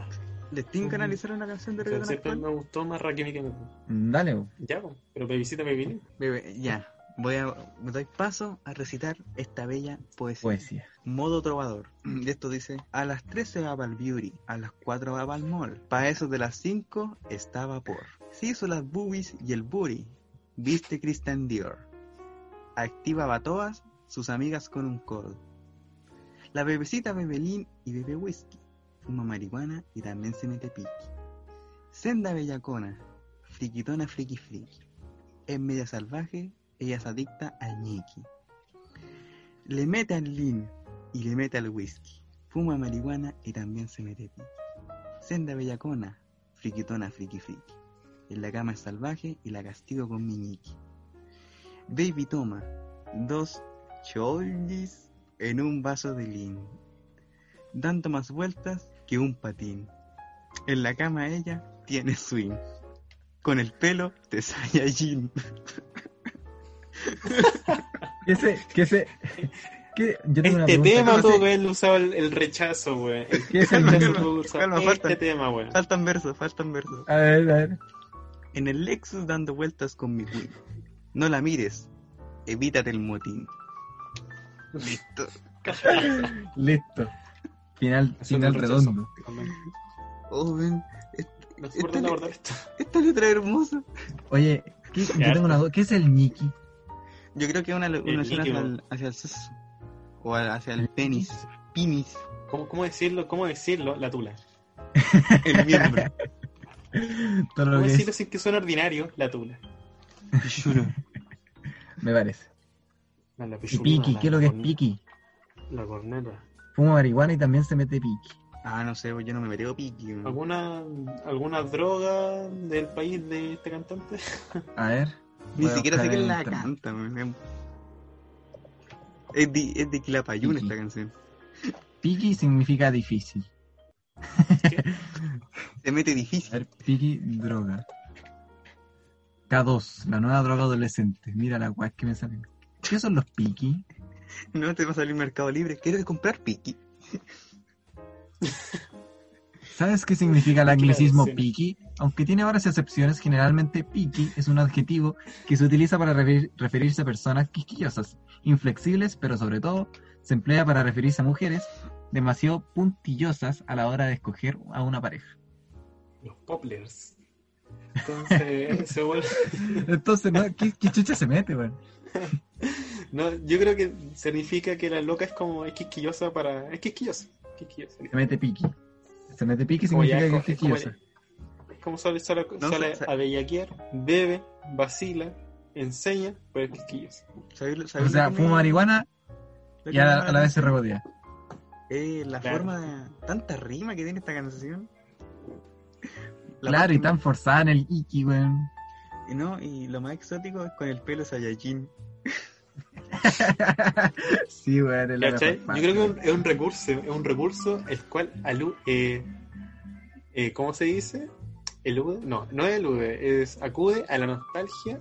les tienen que analizar una canción de reggaetón siempre actual me gustó más Rakim que me Dale. Ya, pero Babycita me vine. Bebé, ya voy a me doy paso a recitar esta bella poesía poesía. Modo trovador. Esto dice, a las 3 se va para el beauty, a las 4 va para el mall. Pa' eso de las 5 estaba por. Se hizo las boobies y el booty. Viste Christian Dior. Activa todas sus amigas con un call. La bebecita bebe lean y bebe whisky. Fuma marihuana y también se mete piqui. Senda bellacona, friquitona friki friki. Es media salvaje, ella es adicta al ñiqui. Le mete al lean, y le mete al whisky. Fuma marihuana y también se mete piqui. Senda bellacona, friquitona, friki friki. En la cama es salvaje y la castigo con mi ñiqui. Baby toma dos cholis en un vaso de lean, dando más vueltas que un patín. En la cama ella tiene swing, con el pelo de Saiyajin. ¿Qué ese, qué ese, qué, yo tengo Este tema ¿Cómo tuvo se- que haberlo usado el, el rechazo, weón. El ¿Qué es el rechazo meme? tuvo que usar Calma, este falta. tema, weón. Faltan versos, faltan versos. A ver, a ver. En el Lexus dando vueltas con mi Queen. No la mires, evítate el motín. Listo. Listo. Final, final redondo. Oh, ven, esta letra es hermosa. Oye, ¿qué- yo tengo una duda. ¿Qué es el Niki? Yo creo que es una, una hacia el, hacia el. O hacia el penis. Pinis. ¿Cómo, cómo decirlo? ¿Cómo decirlo? La tula. El miembro. Todo lo ¿Cómo que decirlo es, sin que suene ordinario? La tula. Pichulo. me parece. No, la Y la ¿qué es lo que es Piki? La corneta. Fuma marihuana y también se mete Piki. Ah, no sé, pues yo no me meteo piqui. ¿Alguna, ¿Alguna droga del país de este cantante? A ver. Ni siquiera sé quién la canta, weón. Es de, es de Quilapayún Piqui. esta canción. Piki significa difícil. Se mete A difícil. ver, Piki, droga. K2, la nueva droga adolescente. Mira la guay que me salen. ¿Qué son los Piki? No te va a salir Mercado Libre. ¿Quieres comprar piqui? ¿Sabes qué significa el anglicismo picky? Aunque tiene varias excepciones, generalmente picky es un adjetivo que se utiliza para referir- referirse a personas quisquillosas, inflexibles, pero sobre todo se emplea para referirse a mujeres demasiado puntillosas a la hora de escoger a una pareja. Los poplars. Entonces, se vuelve... Entonces, ¿no? ¿Qué, qué chucha se mete, weón? No, yo creo que significa que la loca es como es quisquillosa para... Es quisquillosa. quisquillosa. Se mete piqui. Se mete piqui Como ya significa que es es como- quisquillosa. Sale, sale, No, sale sa- sa- a bellaquear, bebe, vacila, enseña, pero es quisquillosa. ¿Sabes, O sea, fuma me- marihuana y a, la vez se regodea. Eh, la Claro. forma de... Tanta rima que tiene esta canción. La Claro, parte y tan forzada en el iki, weón. y no, y lo más exótico es con el pelo Saiyajin. sí, weón. es Yo creo que es un, es recurso, es un recurso el cual alu eh, eh, ¿cómo se dice? Elude, no, no elude, es acude a la nostalgia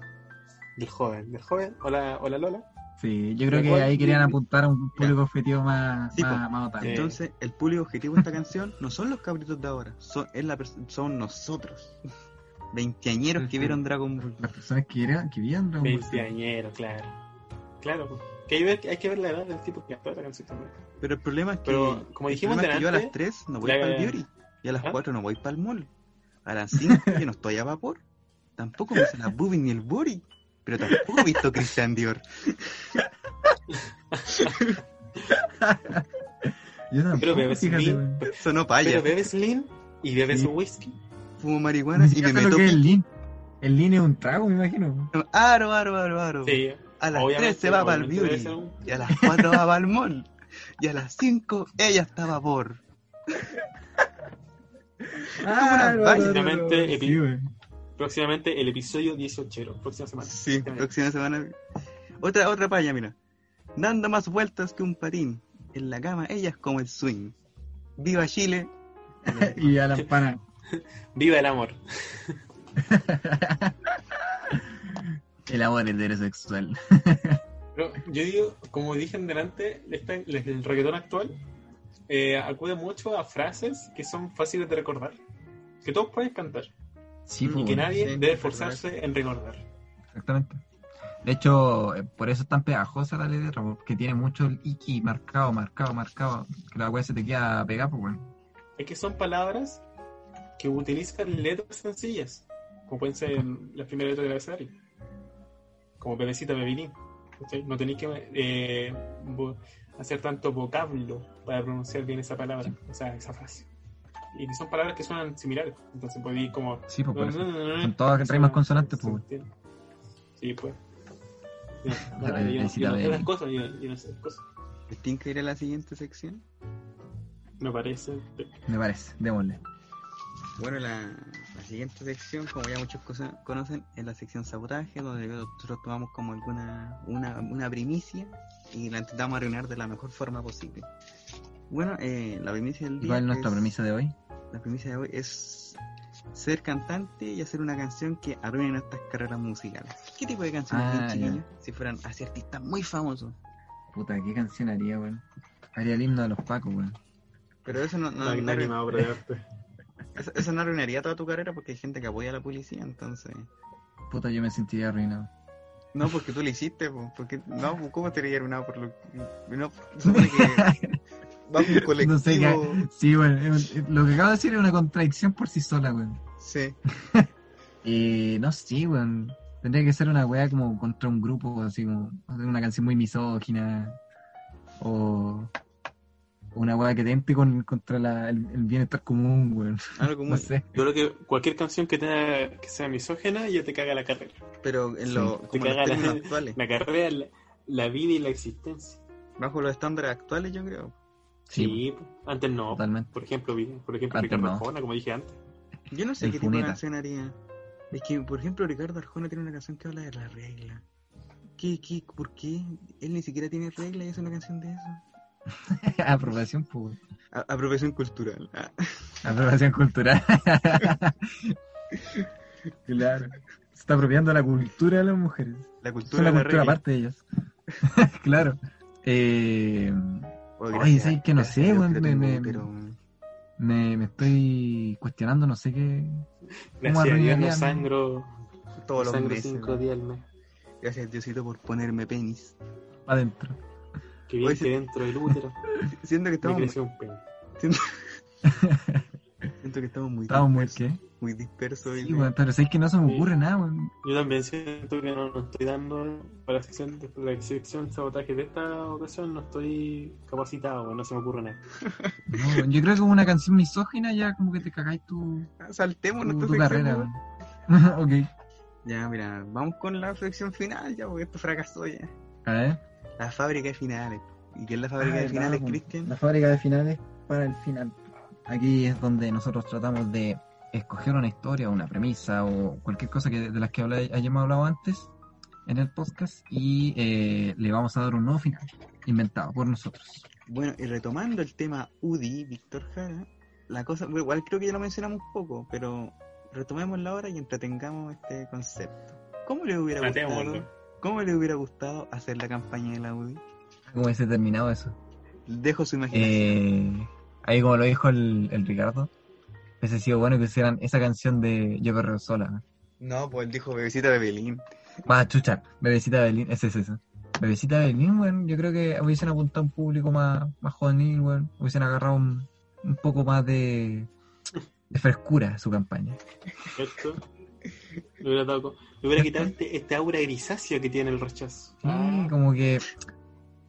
del joven, del joven o la, o la Lola. Sí, yo creo que ahí querían apuntar a un público objetivo más, Sí, más, más otaku. Eh. Entonces, el público objetivo de esta canción no son los cabritos de ahora, son, es la son nosotros. Veinteañeros que vieron Dragon Ball. Las personas que vieron, que vieron Dragon Ball Z. Veinteañero, claro. Claro, pues. que hay, que ver la edad del tipo que cantó esta canción también. Pero el problema es que, Pero, como el dijimos problema es que yo a delante, las 3 no voy la- para el Beauty. Y a las ¿Ah? 4 no voy para el mall. A las 5 yo no estoy a vapor. Tampoco me hacen las boobies ni el booty. Pero tampoco he visto Christian Dior. Yo tampoco, Pero bebes fíjate, Lean, no paya. pero bebes lean y bebes Sí. whisky. Fumo marihuana y me meto que es el lean. El lean es un trago, me imagino. Aro, aro, aro, aro. Sí, A las Obviamente, 3 se va para el beauty. un- Y a las 4 va para el mall. Y a las 5 ella está a vapor. Ah, no, no, no, Próximamente, el episodio 18, próxima semana. Sí, Este próxima semana. Otra, otra paya, mira. Dando más vueltas que un patín. En la cama ella es como el swing. Viva Chile. y a la pana. Viva el amor. El amor heterosexual. Pero yo digo, como dije en delante, el reggaetón actual eh, acude mucho a frases que son fáciles de recordar, que todos pueden cantar Sí, y pues, que nadie sí, debe es esforzarse en recordar. Exactamente. De hecho, eh, por eso es tan pegajosa la letra, porque tiene mucho el iki marcado, marcado, marcado. Que la weá se te queda pegada, pues. Es que son palabras que utilizan letras sencillas, como pueden ser las primeras letras del abecedario, como bebecita, bebelín. ¿cachai? No tenéis que eh, hacer tanto vocablo para pronunciar bien esa palabra, o sea, esa frase. Y que son palabras que suenan similares, entonces podéis como Sí, pues por eso. Son Son todas rimas consonantes, pues. Sí, pues. Las cosas, y- y las cosas. ¿Tienen que ir a la siguiente sección? Me parece. Me parece, démosle. Bueno, la, la siguiente sección, como ya muchos conocen, es la sección sabotaje, donde nosotros tomamos como alguna una, una primicia y la intentamos arruinar de la mejor forma posible. Bueno, eh, la primicia del ¿Y día cuál es nuestra es- premisa de hoy? La primicia de hoy es ser cantante y hacer una canción que arruine nuestras carreras musicales. ¿Qué tipo de canciones Ah, chiquillos? Si fueran así artistas muy famosos. Puta, ¿qué canción haría, weón? Haría el himno de los Pacos, weón. Pero eso no, no, no arte. eso, eso no arruinaría toda tu carrera porque hay gente que apoya a la policía, entonces... Puta, yo me sentiría arruinado. No, porque tú lo hiciste, po, porque no, ¿cómo te haría arruinado por lo no, supone que bajo un colectivo, No sé qué. Sí, es- Lo que acabo de decir es una contradicción por sí sola, weón. sí, Eh, no sé, weón. Tendría que ser una weá como contra un grupo, así como hacer una canción muy misógina. O una weá que tente con, contra la, el, el bienestar común, weón. algo No sé. Yo creo que cualquier canción que tenga que sea misógena ya te caga la carrera. pero en Sí, lo, te como en los caga la- actuales, La carrera, la, la vida y la existencia. bajo los estándares actuales yo creo. Sí, Sí, antes no. totalmente. Por ejemplo, por ejemplo Antes Ricardo no. Arjona, como dije antes. Yo no sé El qué tipo de Funeta. canción haría. Es que, por ejemplo, Ricardo Arjona tiene una canción que habla de la regla. ¿Qué, qué, por qué? Él ni siquiera tiene regla y hace una canción de eso. Aprobación, pues. weón. A- apropiación cultural. Ah, Aprobación cultural. claro. Se está apropiando la cultura de las mujeres. la Es cultura una de la cultura regla. aparte de ellas. claro. Eh, Oye, gracias- ¿sabes qué? No gracias sé, weón, que me- me- pero me, me estoy cuestionando, no sé qué. Gracias a Dios no no? sangro, todos los sangro meses. cinco días al mes. Gracias Diosito por ponerme penis. Adentro. Que bien Oye, sí. que dentro del útero Siento que me estamos, creció un pene. siento, siento que estamos muy Estamos muy qué. Muy dispersos. hoy Sí, día. weón, pero sé que no se me Sí. ocurre nada, weón. Yo también siento que no, no estoy dando para la sección, la sección sabotaje de esta ocasión, no estoy capacitado, no se me ocurre nada. No, yo creo que con una canción misógina ya como que te cagáis tu, Saltemos tu, tu sección, carrera, ok. Ya, mira, vamos con la sección final ya, porque esto fracasó ya. A ver. La fábrica de finales. ¿Y qué es la fábrica Ah, de finales, Cristian? La fábrica de finales para el final. Aquí es donde nosotros tratamos de escoger una historia, una premisa o cualquier cosa que, de las que habla- hayamos hablado antes en el podcast y eh, le vamos a dar un nuevo final inventado por nosotros. Bueno, y retomando el tema UDI, Víctor Jara, la cosa, bueno, igual creo que ya lo mencionamos un poco, pero retomémosla ahora y entretengamos este concepto. ¿Cómo le hubiera gustado, cómo le hubiera gustado hacer la campaña de la UDI? ¿Cómo hubiese terminado eso? Dejo su imaginación. Eh, ahí como lo dijo el, el Ricardo, hubiese sido bueno que hicieran esa canción de Yo Perreo Sola. No, pues él dijo bebecita de Belín. Va, chucha, Bebecita de Berlín, ese es eso. Bebecita de Berlín, weón, yo creo que hubiesen apuntado a un público más, más juvenil, weón. Hubiesen agarrado un, un poco más de, de frescura a su campaña. ¿Cierto? Le hubiera, dado le hubiera quitado este, este aura grisácea que tiene el rechazo. Sí, como que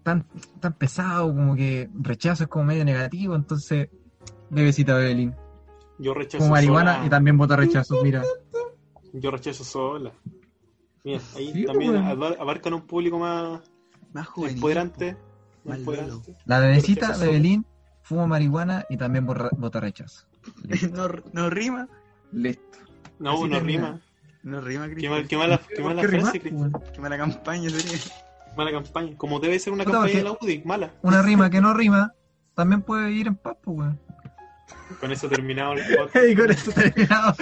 tan, tan pesado, como que rechazo es como medio negativo, entonces Bebecita de Berlín. Yo rechazo Como marihuana sola. y también vota rechazo, mira. Yo rechazo sola. Mira, ahí Sí, también abarcan un público más Más juvenil. empoderante. Más empoderante. La bebecita de sola. Berlín fuma marihuana y también vota rechazo. no, no rima. Listo. No, Así no termina. rima. No rima, Qué, Cristian. mal- qué mala, qué mala frase, Cristian. Qué mala campaña sería. Mala campaña. Como debe ser una campaña de la UDI, mala. Una rima que no rima también puede ir en paz, pues, weón. Con eso terminado el podcast. Y con esto terminado.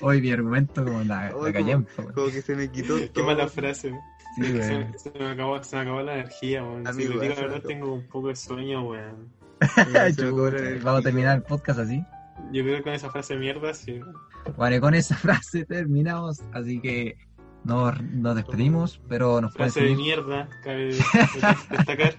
Hoy mi argumento como la, callampa, weón. Como que se me quitó Qué todo. mala frase. Sí, Se, weón. se me acabó, se me acabó la energía, weón. Si digo eso la verdad, tengo un poco de sueño, weón. Me. Vamos a terminar el podcast así. Yo creo que con esa frase de mierda, sí. Bueno, y con esa frase terminamos. Así que nos, nos despedimos, pero nos Frase de mierda, cabe destacar.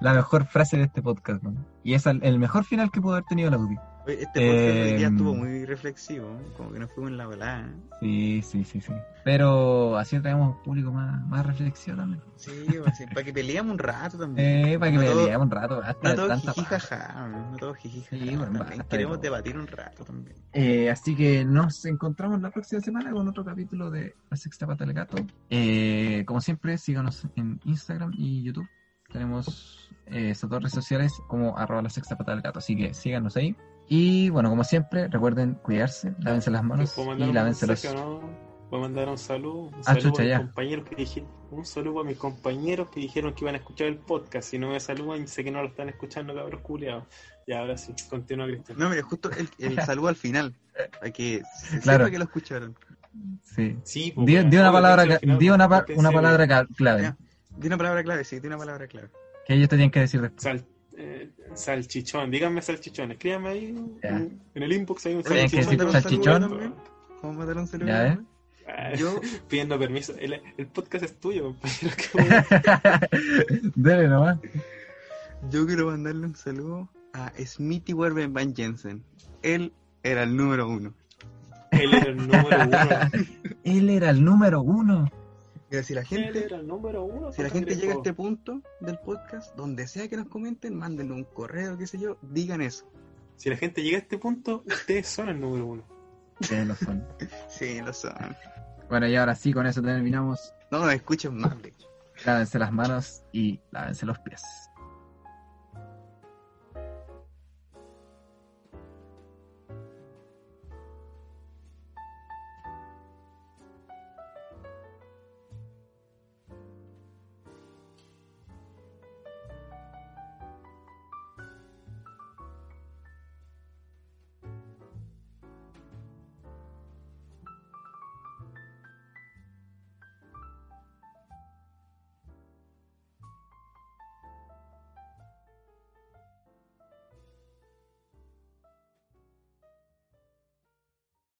la mejor frase de este podcast, ¿no? Y es el, el mejor final que pudo haber tenido la UDI. Este podcast hoy día Em, estuvo muy reflexivo, ¿eh? como que nos fuimos en la volada. ¿eh? Sí, sí, sí, sí. Pero así traemos un público más, más reflexión también. Sí, pues, para que peleemos un rato también. Eh, para que No leamos un rato. Hasta No todo tanta jiji paja. jaja, no todo jiji jaja. Sí, bueno, queremos debatir un rato también. Eh, así que nos encontramos la próxima semana con otro capítulo de La Sexta Pata del Gato. Eh, como siempre, síganos en Instagram y YouTube. Tenemos eh, esas dos redes sociales como arroba la sexta pata del gato. Así que síganos ahí. Y bueno, como siempre, recuerden cuidarse, lávense las manos ¿Puedo mandar y lávense los... no? ¿Puedo mandar un saludo? Un Ah, saludo chucha, a mis ya. compañeros que dijeron, un saludo a mis compañeros que dijeron que iban a escuchar el podcast. Si no me saludan, sé que no lo están escuchando, cabros culiados. Y ahora sí, continúa Cristian. No, mira, justo el, el saludo al final. Para que se Claro. que lo escucharon. Sí. Sí, pues, Di, di una palabra, final, di una, una palabra clave Ya. Di una palabra clave, sí, di una palabra clave. que ellos tenían que decir después. Sal- eh, salchichón, díganme salchichón. Escríbanme ahí Ya. en, el inbox. Hay un que salchichón. a mandar un. Ya, ¿eh? Yo, pidiendo permiso. El, el podcast es tuyo, compañero. nomás. yo quiero mandarle un saludo a Smithy Werben Van Jensen. Él era el número uno. Él era el número uno. Él era el número uno. Mira, si la gente, era el número uno. si la gente llega a este punto del podcast, donde sea que nos comenten, mándenle un correo, qué sé yo, digan eso. Si la gente llega a este punto, ustedes son el número uno. Sí, lo son. Sí, lo saben. Bueno, y ahora sí, con eso terminamos. No nos escuchen más, de hecho. Lávense las manos y lávense los pies.